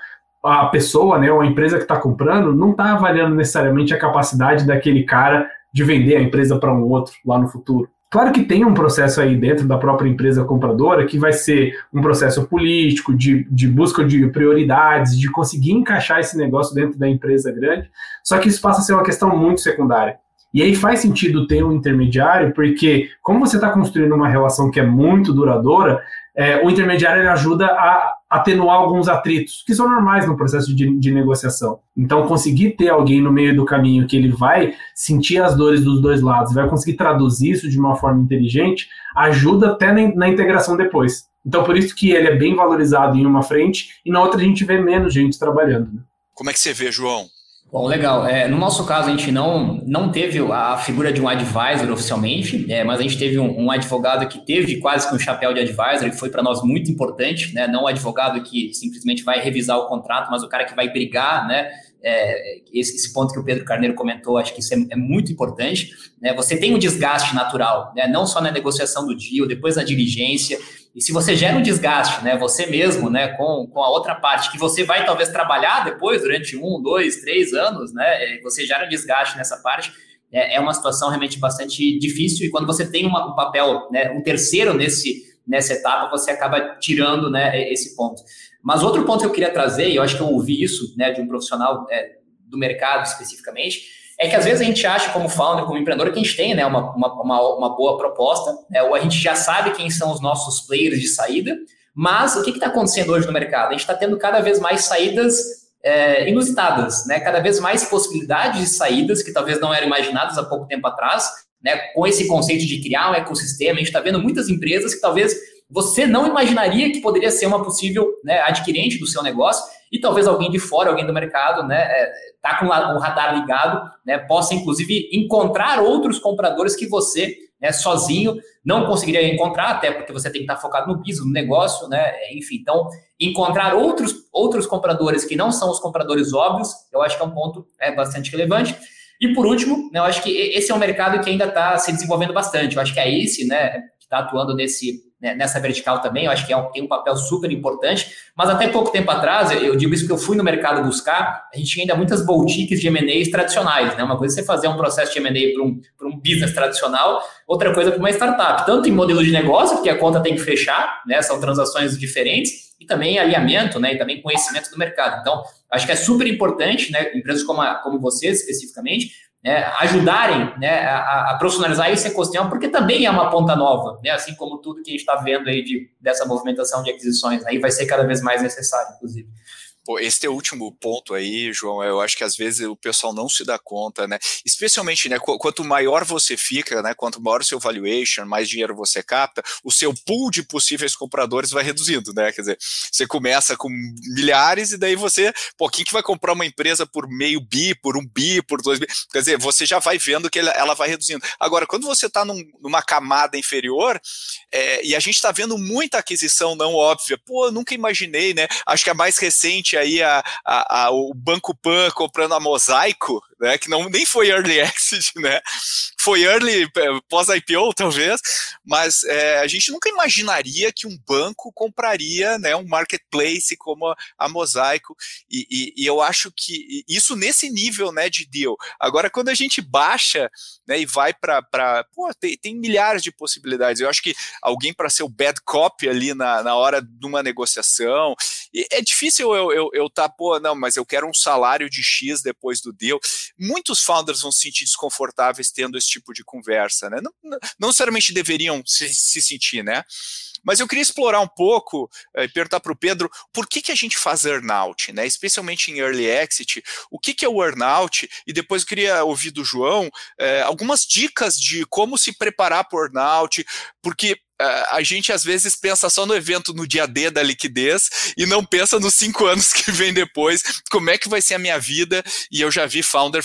a pessoa, né, ou a empresa que está comprando, não está avaliando necessariamente a capacidade daquele cara de vender a empresa para um outro lá no futuro. Claro que tem um processo aí dentro da própria empresa compradora que vai ser um processo político, de, de busca de prioridades, de conseguir encaixar esse negócio dentro da empresa grande, só que isso passa a ser uma questão muito secundária. E aí faz sentido ter um intermediário, porque como você está construindo uma relação que é muito duradoura, é, o intermediário ajuda a atenuar alguns atritos, que são normais no processo de, de, negociação. Então, conseguir ter alguém no meio do caminho que ele vai sentir as dores dos dois lados, vai conseguir traduzir isso de uma forma inteligente, ajuda até na, na integração depois. Então, por isso que ele é bem valorizado em uma frente e na outra a gente vê menos gente trabalhando. Né? Como é que você vê, João? Bom, legal. É, no nosso caso, a gente não, não teve a figura de um advisor oficialmente, é, mas a gente teve um, um, advogado que teve quase que um chapéu de advisor, que foi para nós muito importante, né? não o advogado que simplesmente vai revisar o contrato, mas o cara que vai brigar, né? É, esse, esse, ponto que o Pedro Carneiro comentou, acho que isso é, é muito importante. Né? Você tem um desgaste natural, né? não só na negociação do deal, depois na diligência, e se você gera um desgaste, né, você mesmo, né, com, com a outra parte, que você vai talvez trabalhar depois, durante um, dois, três anos, né, você gera um desgaste nessa parte, é, é uma situação realmente bastante difícil. E quando você tem uma, um papel, né, um terceiro nesse, nessa etapa, você acaba tirando né, esse ponto. Mas outro ponto que eu queria trazer, e eu acho que eu ouvi isso né, de um profissional é, do mercado especificamente, é que às vezes a gente acha, como founder, como empreendedor, que a gente tem né, uma, uma, uma boa proposta, né, ou a gente já sabe quem são os nossos players de saída, mas o que está acontecendo hoje no mercado? A gente está tendo cada vez mais saídas é, inusitadas, né, cada vez mais possibilidades de saídas que talvez não eram imaginadas há pouco tempo atrás, né, com esse conceito de criar um ecossistema. A gente está vendo muitas empresas que talvez você não imaginaria que poderia ser uma possível né, adquirente do seu negócio e talvez alguém de fora, alguém do mercado, né, é, tá com o radar ligado, né, possa inclusive encontrar outros compradores que você, né, sozinho não conseguiria encontrar, até porque você tem que estar focado no business, no negócio, né, enfim. Então, encontrar outros outros compradores que não são os compradores óbvios, eu acho que é um ponto é, bastante relevante. E por último, né, eu acho que esse é um mercado que ainda está se desenvolvendo bastante. Eu acho que a ACE, né, que está atuando nesse né, nessa vertical também, eu acho que é um, tem um papel super importante, mas até pouco tempo atrás, eu digo isso que eu fui no mercado buscar, a gente tinha ainda muitas boutiques de M&As tradicionais, né? Uma coisa é você fazer um processo de M&A para um, um business tradicional, outra coisa para uma startup, tanto em modelo de negócio, porque a conta tem que fechar, né? São transações diferentes, e também alinhamento, né? E também conhecimento do mercado. Então, acho que é super importante, né? Empresas como, a, como vocês, especificamente, né, ajudarem né, a, a, profissionalizar esse ecossistema, porque também é uma ponta nova, né, assim como tudo que a gente está vendo aí de, dessa movimentação de aquisições, aí vai ser cada vez mais necessário, inclusive. Pô, esse teu último ponto aí, João, eu acho que às vezes o pessoal não se dá conta, né? Especialmente, né, quanto maior você fica, né, quanto maior o seu valuation, mais dinheiro você capta, o seu pool de possíveis compradores vai reduzindo, né? Quer dizer, você começa com milhares e daí você, pô, quem que vai comprar uma empresa por meio bi, por um bi, por dois bi? Quer dizer, você já vai vendo que ela vai reduzindo. Agora, quando você está num, numa camada inferior, é, e a gente está vendo muita aquisição não óbvia, pô, nunca imaginei, né? Acho que a mais recente recentemente aí a, a, a, o Banco Pan comprando a Mosaico, né, que não, nem foi early exit, né, foi early é, pós-IPO talvez, mas é, a gente nunca imaginaria que um banco compraria né, um marketplace como a, a Mosaico, e, e, e, eu acho que isso nesse nível né, de deal. Agora, quando a gente baixa né, e vai para. Tem, tem milhares de possibilidades. Eu acho que alguém para ser o bad cop ali na, na hora de uma negociação, é difícil eu eu, eu tá, pô, não, mas eu quero um salário de X depois do deal muitos founders vão se sentir desconfortáveis tendo esse tipo de conversa, né? Não, não necessariamente deveriam se, se sentir, né? Mas eu queria explorar um pouco e eh, perguntar para o Pedro por que, que a gente faz earnout, né? Especialmente em early exit, o que, que é o earnout? E depois eu queria ouvir do João eh, algumas dicas de como se preparar para o earnout, porque a gente às vezes pensa só no evento no dia D da liquidez e não pensa nos cinco anos que vem depois, como é que vai ser a minha vida, e eu já vi founder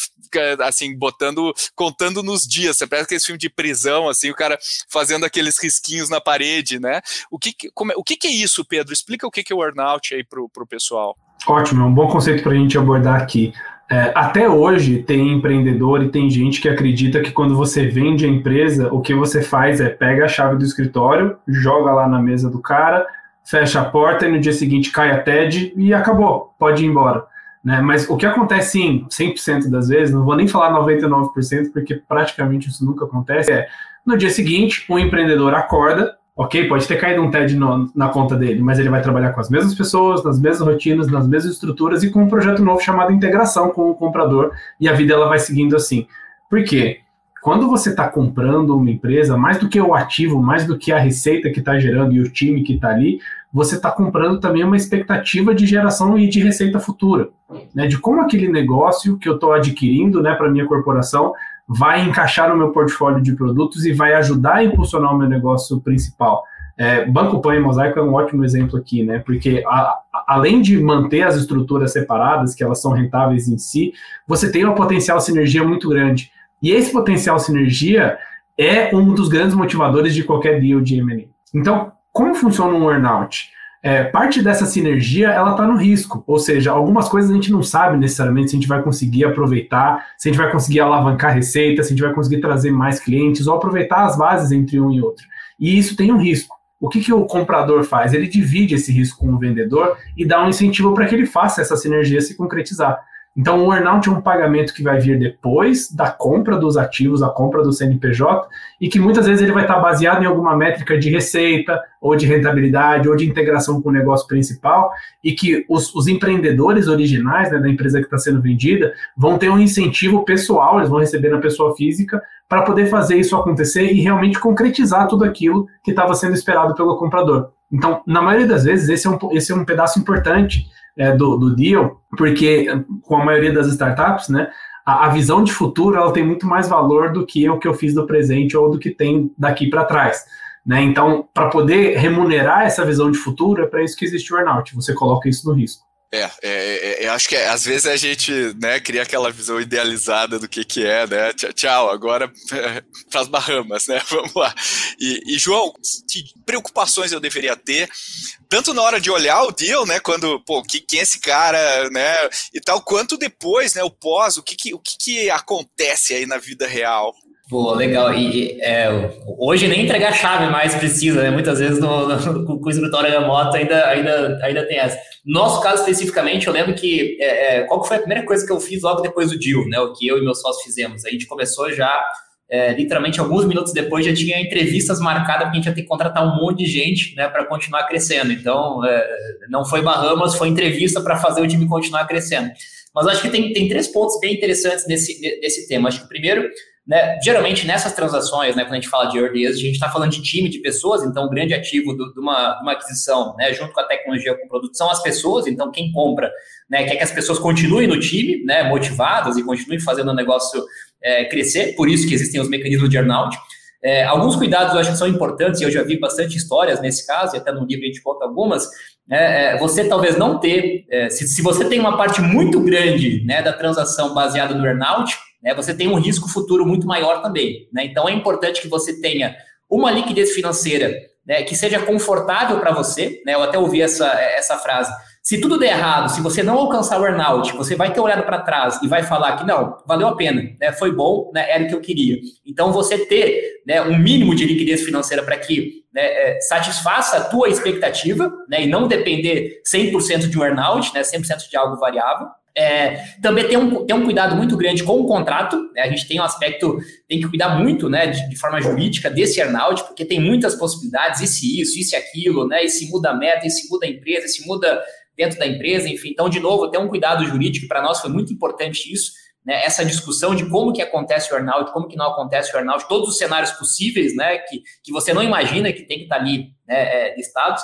assim, botando, contando nos dias, você parece aquele filme de prisão, assim, o cara fazendo aqueles risquinhos na parede, né? O que, como, é, o que, que é isso, Pedro? Explica o que, que é o earnout aí pro, pro pessoal. Ótimo, é um bom conceito para a gente abordar aqui. É, até hoje tem empreendedor e tem gente que acredita que quando você vende a empresa, o que você faz é pega a chave do escritório, joga lá na mesa do cara, fecha a porta e no dia seguinte cai a TED e acabou, pode ir embora. Né? Mas o que acontece em 100% das vezes, não vou nem falar 99%, porque praticamente isso nunca acontece, é no dia seguinte o empreendedor acorda, Ok, pode ter caído um TED no, na conta dele, mas ele vai trabalhar com as mesmas pessoas, nas mesmas rotinas, nas mesmas estruturas e com um projeto novo chamado integração com o comprador e a vida ela vai seguindo assim. Por quê? Quando você está comprando uma empresa, mais do que o ativo, mais do que a receita que está gerando e o time que está ali, você está comprando também uma expectativa de geração e de receita futura, né? De como aquele negócio que eu estou adquirindo, né, para minha corporação vai encaixar no meu portfólio de produtos e vai ajudar a impulsionar o meu negócio principal. É, Banco Pan e Mosaico é um ótimo exemplo aqui, né? Porque a, a, além de manter as estruturas separadas, que elas são rentáveis em si, você tem uma potencial sinergia muito grande. E esse potencial sinergia é um dos grandes motivadores de qualquer deal de M&A. Então, como funciona um earnout? É, parte dessa sinergia ela está no risco, ou seja, algumas coisas a gente não sabe necessariamente se a gente vai conseguir aproveitar, se a gente vai conseguir alavancar receita, se a gente vai conseguir trazer mais clientes ou aproveitar as bases entre um e outro. E isso tem um risco. O que, que o comprador faz? Ele divide esse risco com o vendedor e dá um incentivo para que ele faça essa sinergia se concretizar. Então, o earnout é um pagamento que vai vir depois da compra dos ativos, a compra do CNPJ, e que muitas vezes ele vai estar baseado em alguma métrica de receita, ou de rentabilidade, ou de integração com o negócio principal, e que os, os empreendedores originais né, da empresa que está sendo vendida vão ter um incentivo pessoal, eles vão receber na pessoa física, para poder fazer isso acontecer e realmente concretizar tudo aquilo que estava sendo esperado pelo comprador. Então, na maioria das vezes, esse é um, esse é um pedaço importante é, do, do deal, porque com a maioria das startups, né, a, a, visão de futuro ela tem muito mais valor do que o que eu fiz do presente ou do que tem daqui para trás. Né? Então, para poder remunerar essa visão de futuro, é para isso que existe o earnout, você coloca isso no risco. É, é, é, eu acho que é, às vezes a gente né, cria aquela visão idealizada do que, que é, né? Tchau, tchau agora é, para as Bahamas, né? Vamos lá. E, e, João, que preocupações eu deveria ter, tanto na hora de olhar o deal, né? Quando, pô, que, quem é esse cara, né? E tal, quanto depois, né? O pós, o que, que, o que, que acontece aí na vida real? Pô, legal. E é, hoje nem entregar chave mais precisa, né? Muitas vezes no, no, com o escritório remoto ainda, ainda, ainda tem essa. Nosso caso especificamente, eu lembro que é, é, qual que foi a primeira coisa que eu fiz logo depois do deal, né? O que eu e meu sócio fizemos. A gente começou já, é, literalmente, alguns minutos depois já tinha entrevistas marcadas porque a gente ia ter que contratar um monte de gente, né? Para continuar crescendo. Então, é, não foi Bahamas, foi entrevista para fazer o time continuar crescendo. Mas acho que tem, tem três pontos bem interessantes nesse, nesse tema. Acho que o primeiro né, geralmente nessas transações, né, quando a gente fala de early a gente está falando de time de pessoas, então o grande ativo de, uma, uma aquisição, né, junto com a tecnologia, com o produto, são as pessoas, então quem compra né, quer que as pessoas continuem no time, né, motivadas e continuem fazendo o negócio é, crescer, por isso que existem os mecanismos de earnout. É, alguns cuidados eu acho que são importantes, e eu já vi bastante histórias nesse caso, e até no livro a gente conta algumas. É, é, você talvez não ter, é, se, se você tem uma parte muito grande né, da transação baseada no earnout, né, você tem um risco futuro muito maior também. Né? Então é importante que você tenha uma liquidez financeira né, que seja confortável para você, né? Eu até ouvi essa, essa frase. Se tudo der errado, se você não alcançar o earnout, você vai ter olhado para trás e vai falar que não, valeu a pena, né? Foi bom, né? Era o que eu queria. Então você ter né, um mínimo de liquidez financeira para que né, é, satisfaça a tua expectativa, né? E não depender 100% de um earnout, né? 100% de algo variável. É, também tem um, tem um cuidado muito grande com o contrato, né? a gente tem um aspecto, tem que cuidar muito né, de, de, forma jurídica desse earnout, porque tem muitas possibilidades, e se isso, e aquilo, né? e se muda a meta, e se muda a empresa, e se muda dentro da empresa, enfim. Então, de novo, tem um cuidado jurídico, para nós foi muito importante isso, né? essa discussão de como que acontece o earnout, como que não acontece o earnout, todos os cenários possíveis né, que, que você não imagina que tem que estar tá ali né, é, listados.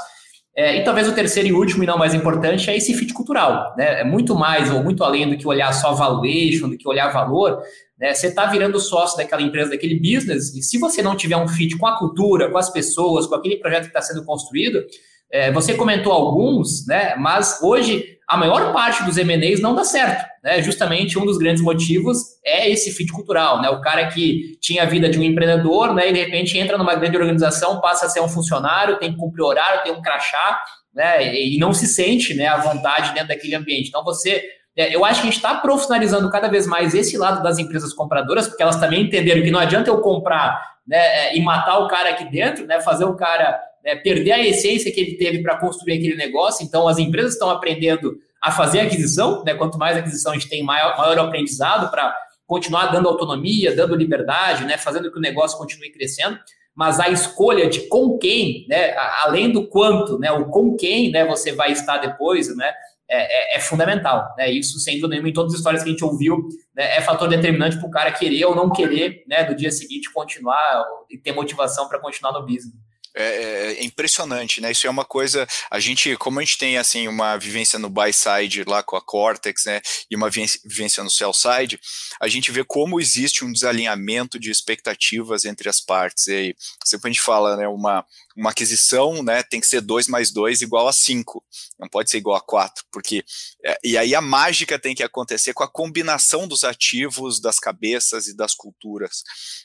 É, e talvez o terceiro e último, e não mais importante, é esse fit cultural. Né? É muito mais ou muito além do que olhar só valuation, do que olhar valor. Né? Você está virando sócio daquela empresa, daquele business, e se você não tiver um fit com a cultura, com as pessoas, com aquele projeto que está sendo construído, é, você comentou alguns, né? Mas hoje a maior parte dos MNEs não dá certo. Né? Justamente um dos grandes motivos é esse fit cultural, né? O cara que tinha a vida de um empreendedor, né? E de repente entra numa grande organização, passa a ser um funcionário, tem que cumprir horário, tem um crachá, né? E não se sente, né? À vontade dentro daquele ambiente. Então você é, eu acho que a gente está profissionalizando cada vez mais esse lado das empresas compradoras, porque elas também entenderam que não adianta eu comprar né, é, e matar o cara aqui dentro, né, fazer o cara né, perder a essência que ele teve para construir aquele negócio. Então, as empresas estão aprendendo a fazer aquisição, né? quanto mais aquisição a gente tem, maior, maior aprendizado para continuar dando autonomia, dando liberdade, né? fazendo que o negócio continue crescendo. Mas a escolha de com quem, né? além do quanto, né? o com quem né? você vai estar depois, né? É, é, é, fundamental. Né? Isso, sem dúvida nenhuma, em todas as histórias que a gente ouviu, né, é fator determinante para o cara querer ou não querer, né, do dia seguinte, continuar e ter motivação para continuar no business. É, é, é, impressionante, né? Isso é uma coisa. A gente, como a gente tem assim uma vivência no buy side lá com a Cortex, né? E uma vivência no sell side, a gente vê como existe um desalinhamento de expectativas entre as partes. E aí, sempre a gente fala, né? Uma, uma aquisição, né? Tem que ser 2 mais 2 igual a 5. Não pode ser igual a 4, porque. É, e aí a mágica tem que acontecer com a combinação dos ativos, das cabeças e das culturas.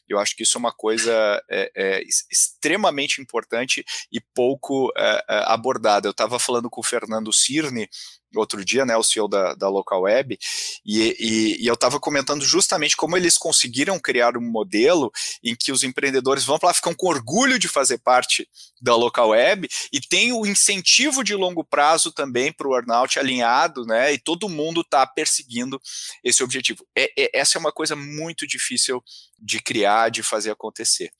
Eu acho que isso é uma coisa é, é, extremamente importante e pouco é, é abordada. Eu estava falando com o Fernando Cirne, outro dia, né, o CEO da, da Local Web, e, e, e eu estava comentando justamente como eles conseguiram criar um modelo em que os empreendedores vão lá, ficam com orgulho de fazer parte da Local Web e tem o incentivo de longo prazo também para o earnout alinhado, né, e todo mundo está perseguindo esse objetivo. É, é, essa é uma coisa muito difícil de criar, de fazer acontecer.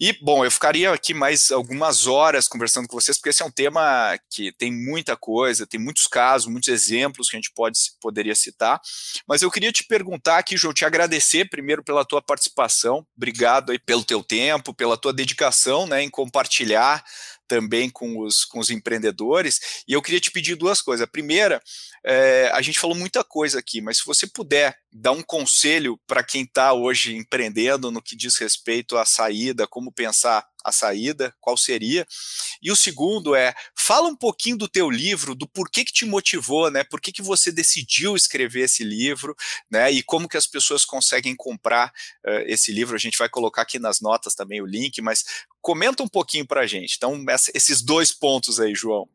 E, bom, eu ficaria aqui mais algumas horas conversando com vocês, porque esse é um tema que tem muita coisa, tem muitos casos, muitos exemplos que a gente pode, poderia citar. Mas eu queria te perguntar aqui, João, te agradecer primeiro pela tua participação. Obrigado aí pelo teu tempo, pela tua dedicação né, em compartilhar também com os, com os empreendedores. E eu queria te pedir duas coisas. A primeira, é, a gente falou muita coisa aqui, mas se você puder dar um conselho para quem está hoje empreendendo no que diz respeito à saída, como pensar a saída, qual seria? E o segundo é, fala um pouquinho do teu livro, do porquê que te motivou, né? Por que, que você decidiu escrever esse livro, né? E como que as pessoas conseguem comprar uh, esse livro? A gente vai colocar aqui nas notas também o link, mas comenta um pouquinho para a gente. Então, essa, esses dois pontos aí, João.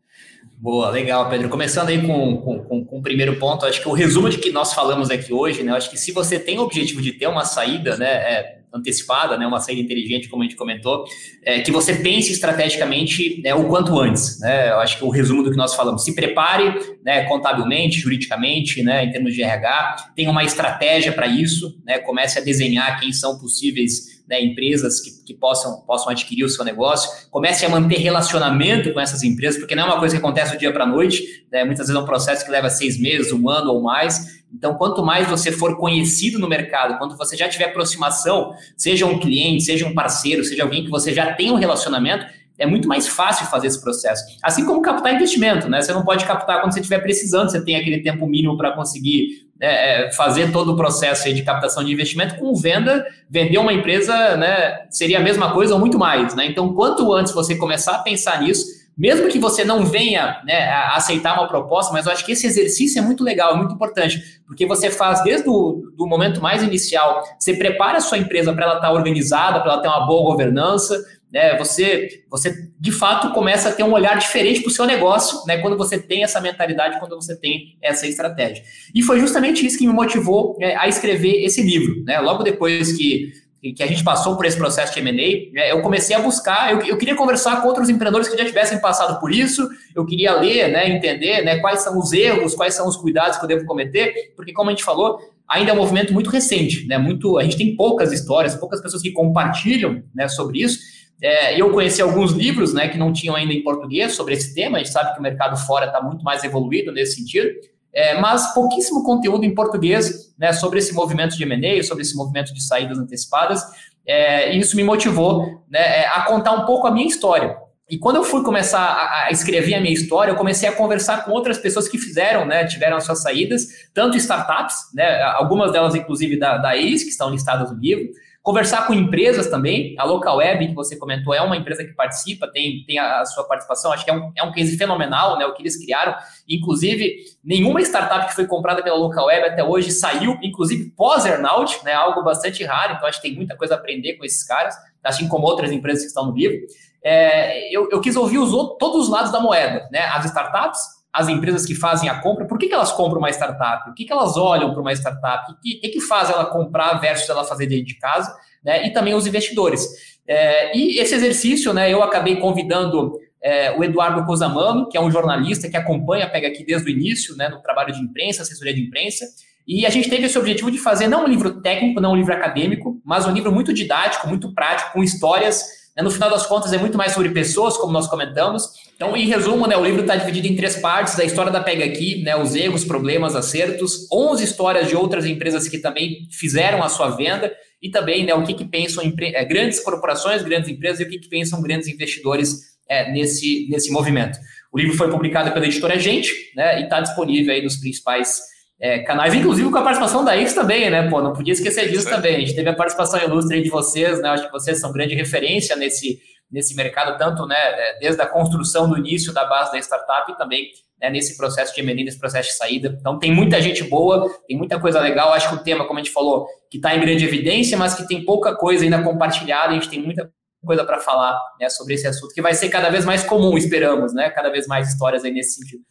Boa, legal, Pedro. Começando aí com, com, com, com, o primeiro ponto, acho que o resumo de que nós falamos aqui hoje, né? Acho que se você tem o objetivo de ter uma saída, né? É, antecipada, né, uma saída inteligente, como a gente comentou, é, que você pense estrategicamente né, o quanto antes. Né, eu acho que o resumo do que nós falamos, se prepare né, contabilmente, juridicamente, né, em termos de RH, tenha uma estratégia para isso, né, comece a desenhar quem são possíveis né, empresas que, que possam, possam adquirir o seu negócio, comece a manter relacionamento com essas empresas, porque não é uma coisa que acontece do dia para a noite, né, muitas vezes é um processo que leva seis meses, um ano ou mais, então, quanto mais você for conhecido no mercado, quando você já tiver aproximação, seja um cliente, seja um parceiro, seja alguém que você já tem um relacionamento, é muito mais fácil fazer esse processo. Assim como captar investimento, né? Você não pode captar quando você estiver precisando, você tem aquele tempo mínimo para conseguir né, fazer todo o processo de captação de investimento. Com venda, vender uma empresa né, seria a mesma coisa ou muito mais. Né? Então, quanto antes você começar a pensar nisso, mesmo que você não venha né, a aceitar uma proposta, mas eu acho que esse exercício é muito legal, é muito importante, porque você faz desde o momento mais inicial, você prepara a sua empresa para ela estar organizada, para ela ter uma boa governança, né, você, você de fato começa a ter um olhar diferente para o seu negócio, né, quando você tem essa mentalidade, quando você tem essa estratégia. E foi justamente isso que me motivou é, a escrever esse livro, né, logo depois que que a gente passou por esse processo de M&A, né, eu comecei a buscar, eu, eu, queria conversar com outros empreendedores que já tivessem passado por isso, eu queria ler, né, entender né, quais são os erros, quais são os cuidados que eu devo cometer, porque como a gente falou, ainda é um movimento muito recente, né, muito, a gente tem poucas histórias, poucas pessoas que compartilham né, sobre isso, é, eu conheci alguns livros né, que não tinham ainda em português sobre esse tema, a gente sabe que o mercado fora está muito mais evoluído nesse sentido, é, mas pouquíssimo conteúdo em português né, sobre esse movimento de M&A, sobre esse movimento de saídas antecipadas, é, e isso me motivou né, é, a contar um pouco a minha história. E quando eu fui começar a, escrever a minha história, eu comecei a conversar com outras pessoas que fizeram, né, tiveram as suas saídas, tanto startups, né, algumas delas inclusive da, da IS, que estão listadas no livro, Conversar com empresas também, a Local Web, que você comentou, é uma empresa que participa, tem, tem a, sua participação, acho que é um, é um case fenomenal, né, o que eles criaram. Inclusive, nenhuma startup que foi comprada pela Local Web até hoje saiu, inclusive pós-earnout, né, algo bastante raro, então acho que tem muita coisa a aprender com esses caras, assim como outras empresas que estão no livro. É, eu, eu, quis ouvir os, todos os lados da moeda, né, as startups, as empresas que fazem a compra, por que, que elas compram uma startup? O que, que elas olham para uma startup? O que, que, faz ela comprar versus ela fazer dentro de casa? Né? E também os investidores. É, e esse exercício, né, eu acabei convidando é, o Eduardo Cosamano, que é um jornalista que acompanha Pega Aqui desde o início, né, no trabalho de imprensa, assessoria de imprensa, e a gente teve esse objetivo de fazer não um livro técnico, não um livro acadêmico, mas um livro muito didático, muito prático, com histórias no final das contas, é muito mais sobre pessoas, como nós comentamos. Então, em resumo, né, o livro está dividido em três partes: a história da Pega Aqui, né, os erros, problemas, acertos, 11 histórias de outras empresas que também fizeram a sua venda e também né, o que, que pensam é, grandes corporações, grandes empresas e o que, que pensam grandes investidores é, nesse, nesse movimento. O livro foi publicado pela editora Gente né, e está disponível aí nos principais é, canais, inclusive com a participação da X também, né? Pô, não podia esquecer disso também. A gente teve a participação ilustre de vocês, né? Acho que vocês são grande referência nesse, nesse mercado, tanto né, é, desde a construção do início da base da startup e também né, nesse processo de M&A, nesse processo de saída. Então, tem muita gente boa, tem muita coisa legal. Acho que o tema, como a gente falou, que está em grande evidência, mas que tem pouca coisa ainda compartilhada. A gente tem muita coisa para falar né, sobre esse assunto, que vai ser cada vez mais comum, esperamos, né? Cada vez mais histórias aí nesse sentido.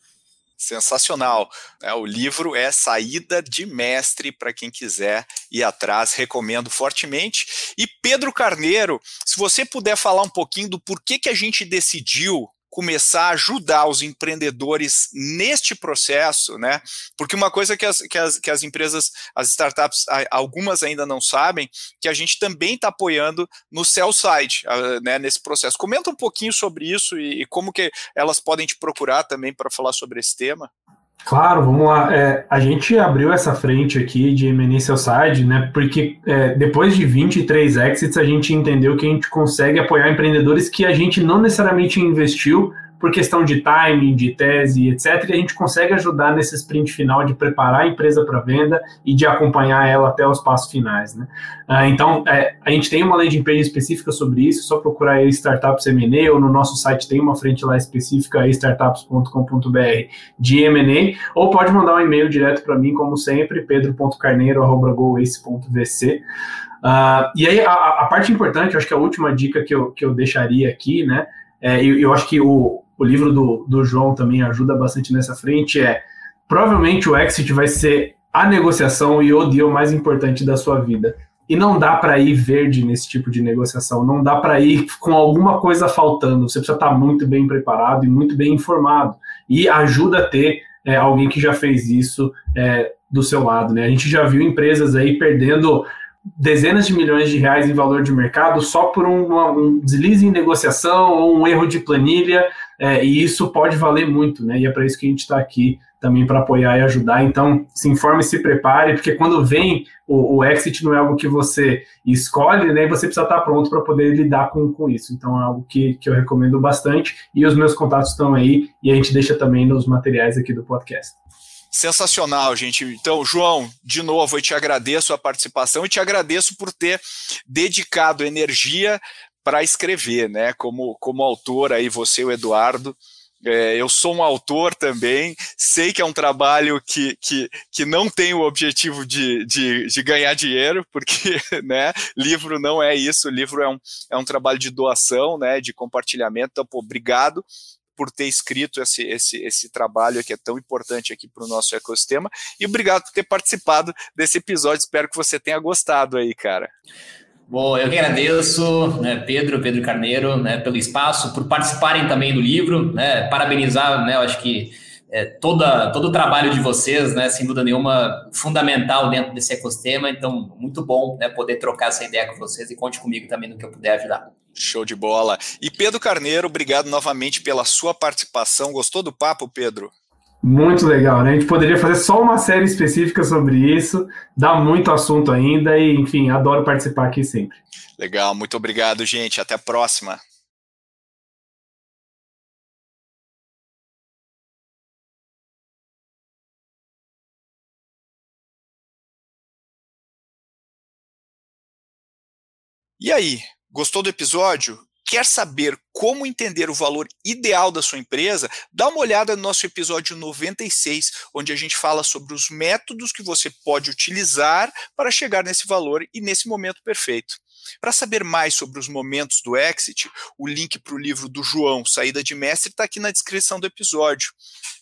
Sensacional. É, o livro é Saída de Mestre para quem quiser ir atrás, recomendo fortemente. E Pedro Carneiro, se você puder falar um pouquinho do porquê que a gente decidiu começar a ajudar os empreendedores neste processo, né? Porque uma coisa que as, que as, que as empresas, as startups, algumas ainda não sabem, que a gente também está apoiando no sell side, né, nesse processo. Comenta um pouquinho sobre isso e, e como que elas podem te procurar também para falar sobre esse tema. Claro, vamos lá. É, a gente abriu essa frente aqui de M&A Side, né? Porque é, depois de 23 exits, a gente entendeu que a gente consegue apoiar empreendedores que a gente não necessariamente investiu, por questão de timing, de tese, etc. E a gente consegue ajudar nesse sprint final de preparar a empresa para venda e de acompanhar ela até os passos finais. Né? Ah, então, é, a gente tem uma landing page específica sobre isso, só procurar aí Startups M&A ou no nosso site tem uma frente lá específica, startups.com.br de M&A, ou pode mandar um e-mail direto para mim, como sempre, pedro.carneiro.goace.vc. Uh, e aí, a, a, parte importante, acho que a última dica que eu, que eu deixaria aqui, né, é, eu, eu acho que o, o livro do, do João também ajuda bastante nessa frente, é provavelmente o exit vai ser a negociação e o deal mais importante da sua vida. E não dá para ir verde nesse tipo de negociação, não dá para ir com alguma coisa faltando. Você precisa estar tá muito bem preparado e muito bem informado. E ajuda a ter é, alguém que já fez isso é, do seu lado. Né? A gente já viu empresas aí perdendo dezenas de milhões de reais em valor de mercado só por um, um deslize em negociação ou um erro de planilha, é, e isso pode valer muito, né? E é para isso que a gente está aqui também para apoiar e ajudar. Então, se informe, se prepare, porque quando vem o, o exit não é algo que você escolhe, né? E você precisa estar pronto para poder lidar com, com isso. Então, é algo que, que eu recomendo bastante. E os meus contatos estão aí, e a gente deixa também nos materiais aqui do podcast. Sensacional, gente. Então, João, de novo, eu te agradeço a participação e te agradeço por ter dedicado energia para escrever, né? Como, como autor aí, você, o Eduardo, É, eu sou um autor também, sei que é um trabalho que, que, que não tem o objetivo de, de, de ganhar dinheiro, porque né, livro não é isso, livro é um, é um trabalho de doação, né, de compartilhamento. Então, pô, obrigado por ter escrito esse, esse, esse trabalho que é tão importante aqui para o nosso ecossistema. E obrigado por ter participado desse episódio. Espero que você tenha gostado aí, cara. Bom, eu que agradeço, né, Pedro, Pedro Carneiro, né, pelo espaço, por participarem também do livro, né, parabenizar, né, eu acho que é, toda, todo o trabalho de vocês, né, sem dúvida nenhuma, fundamental dentro desse ecossistema, então, muito bom, né, poder trocar essa ideia com vocês e conte comigo também no que eu puder ajudar. Show de bola. E Pedro Carneiro, obrigado novamente pela sua participação. Gostou do papo, Pedro? Muito legal, né? A gente poderia fazer só uma série específica sobre isso, dá muito assunto ainda e, enfim, adoro participar aqui sempre. Legal, muito obrigado, gente. Até a próxima. E aí, gostou do episódio? Quer saber como entender o valor ideal da sua empresa? Dá uma olhada no nosso episódio 96, onde a gente fala sobre os métodos que você pode utilizar para chegar nesse valor e nesse momento perfeito. Para saber mais sobre os momentos do exit, o link para o livro do João, Saída de Mestre, está aqui na descrição do episódio.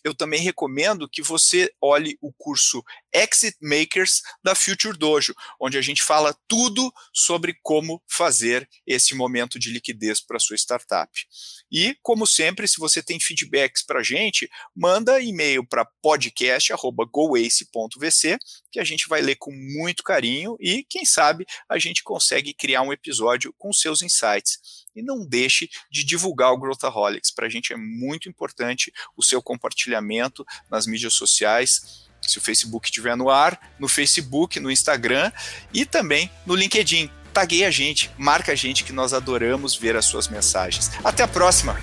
Eu também recomendo que você olhe o curso Exit Makers da Future Dojo, onde a gente fala tudo sobre como fazer esse momento de liquidez para sua startup. E, como sempre, se você tem feedbacks para a gente, manda e-mail para podcast.goace.vc, que a gente vai ler com muito carinho e, quem sabe, a gente consegue criar um episódio com seus insights. E não deixe de divulgar o Growthaholics. Para a gente é muito importante o seu compartilhamento nas mídias sociais se o Facebook estiver no ar, no Facebook, no Instagram e também no LinkedIn taguei a gente, marca a gente que nós adoramos ver as suas mensagens. Até a próxima!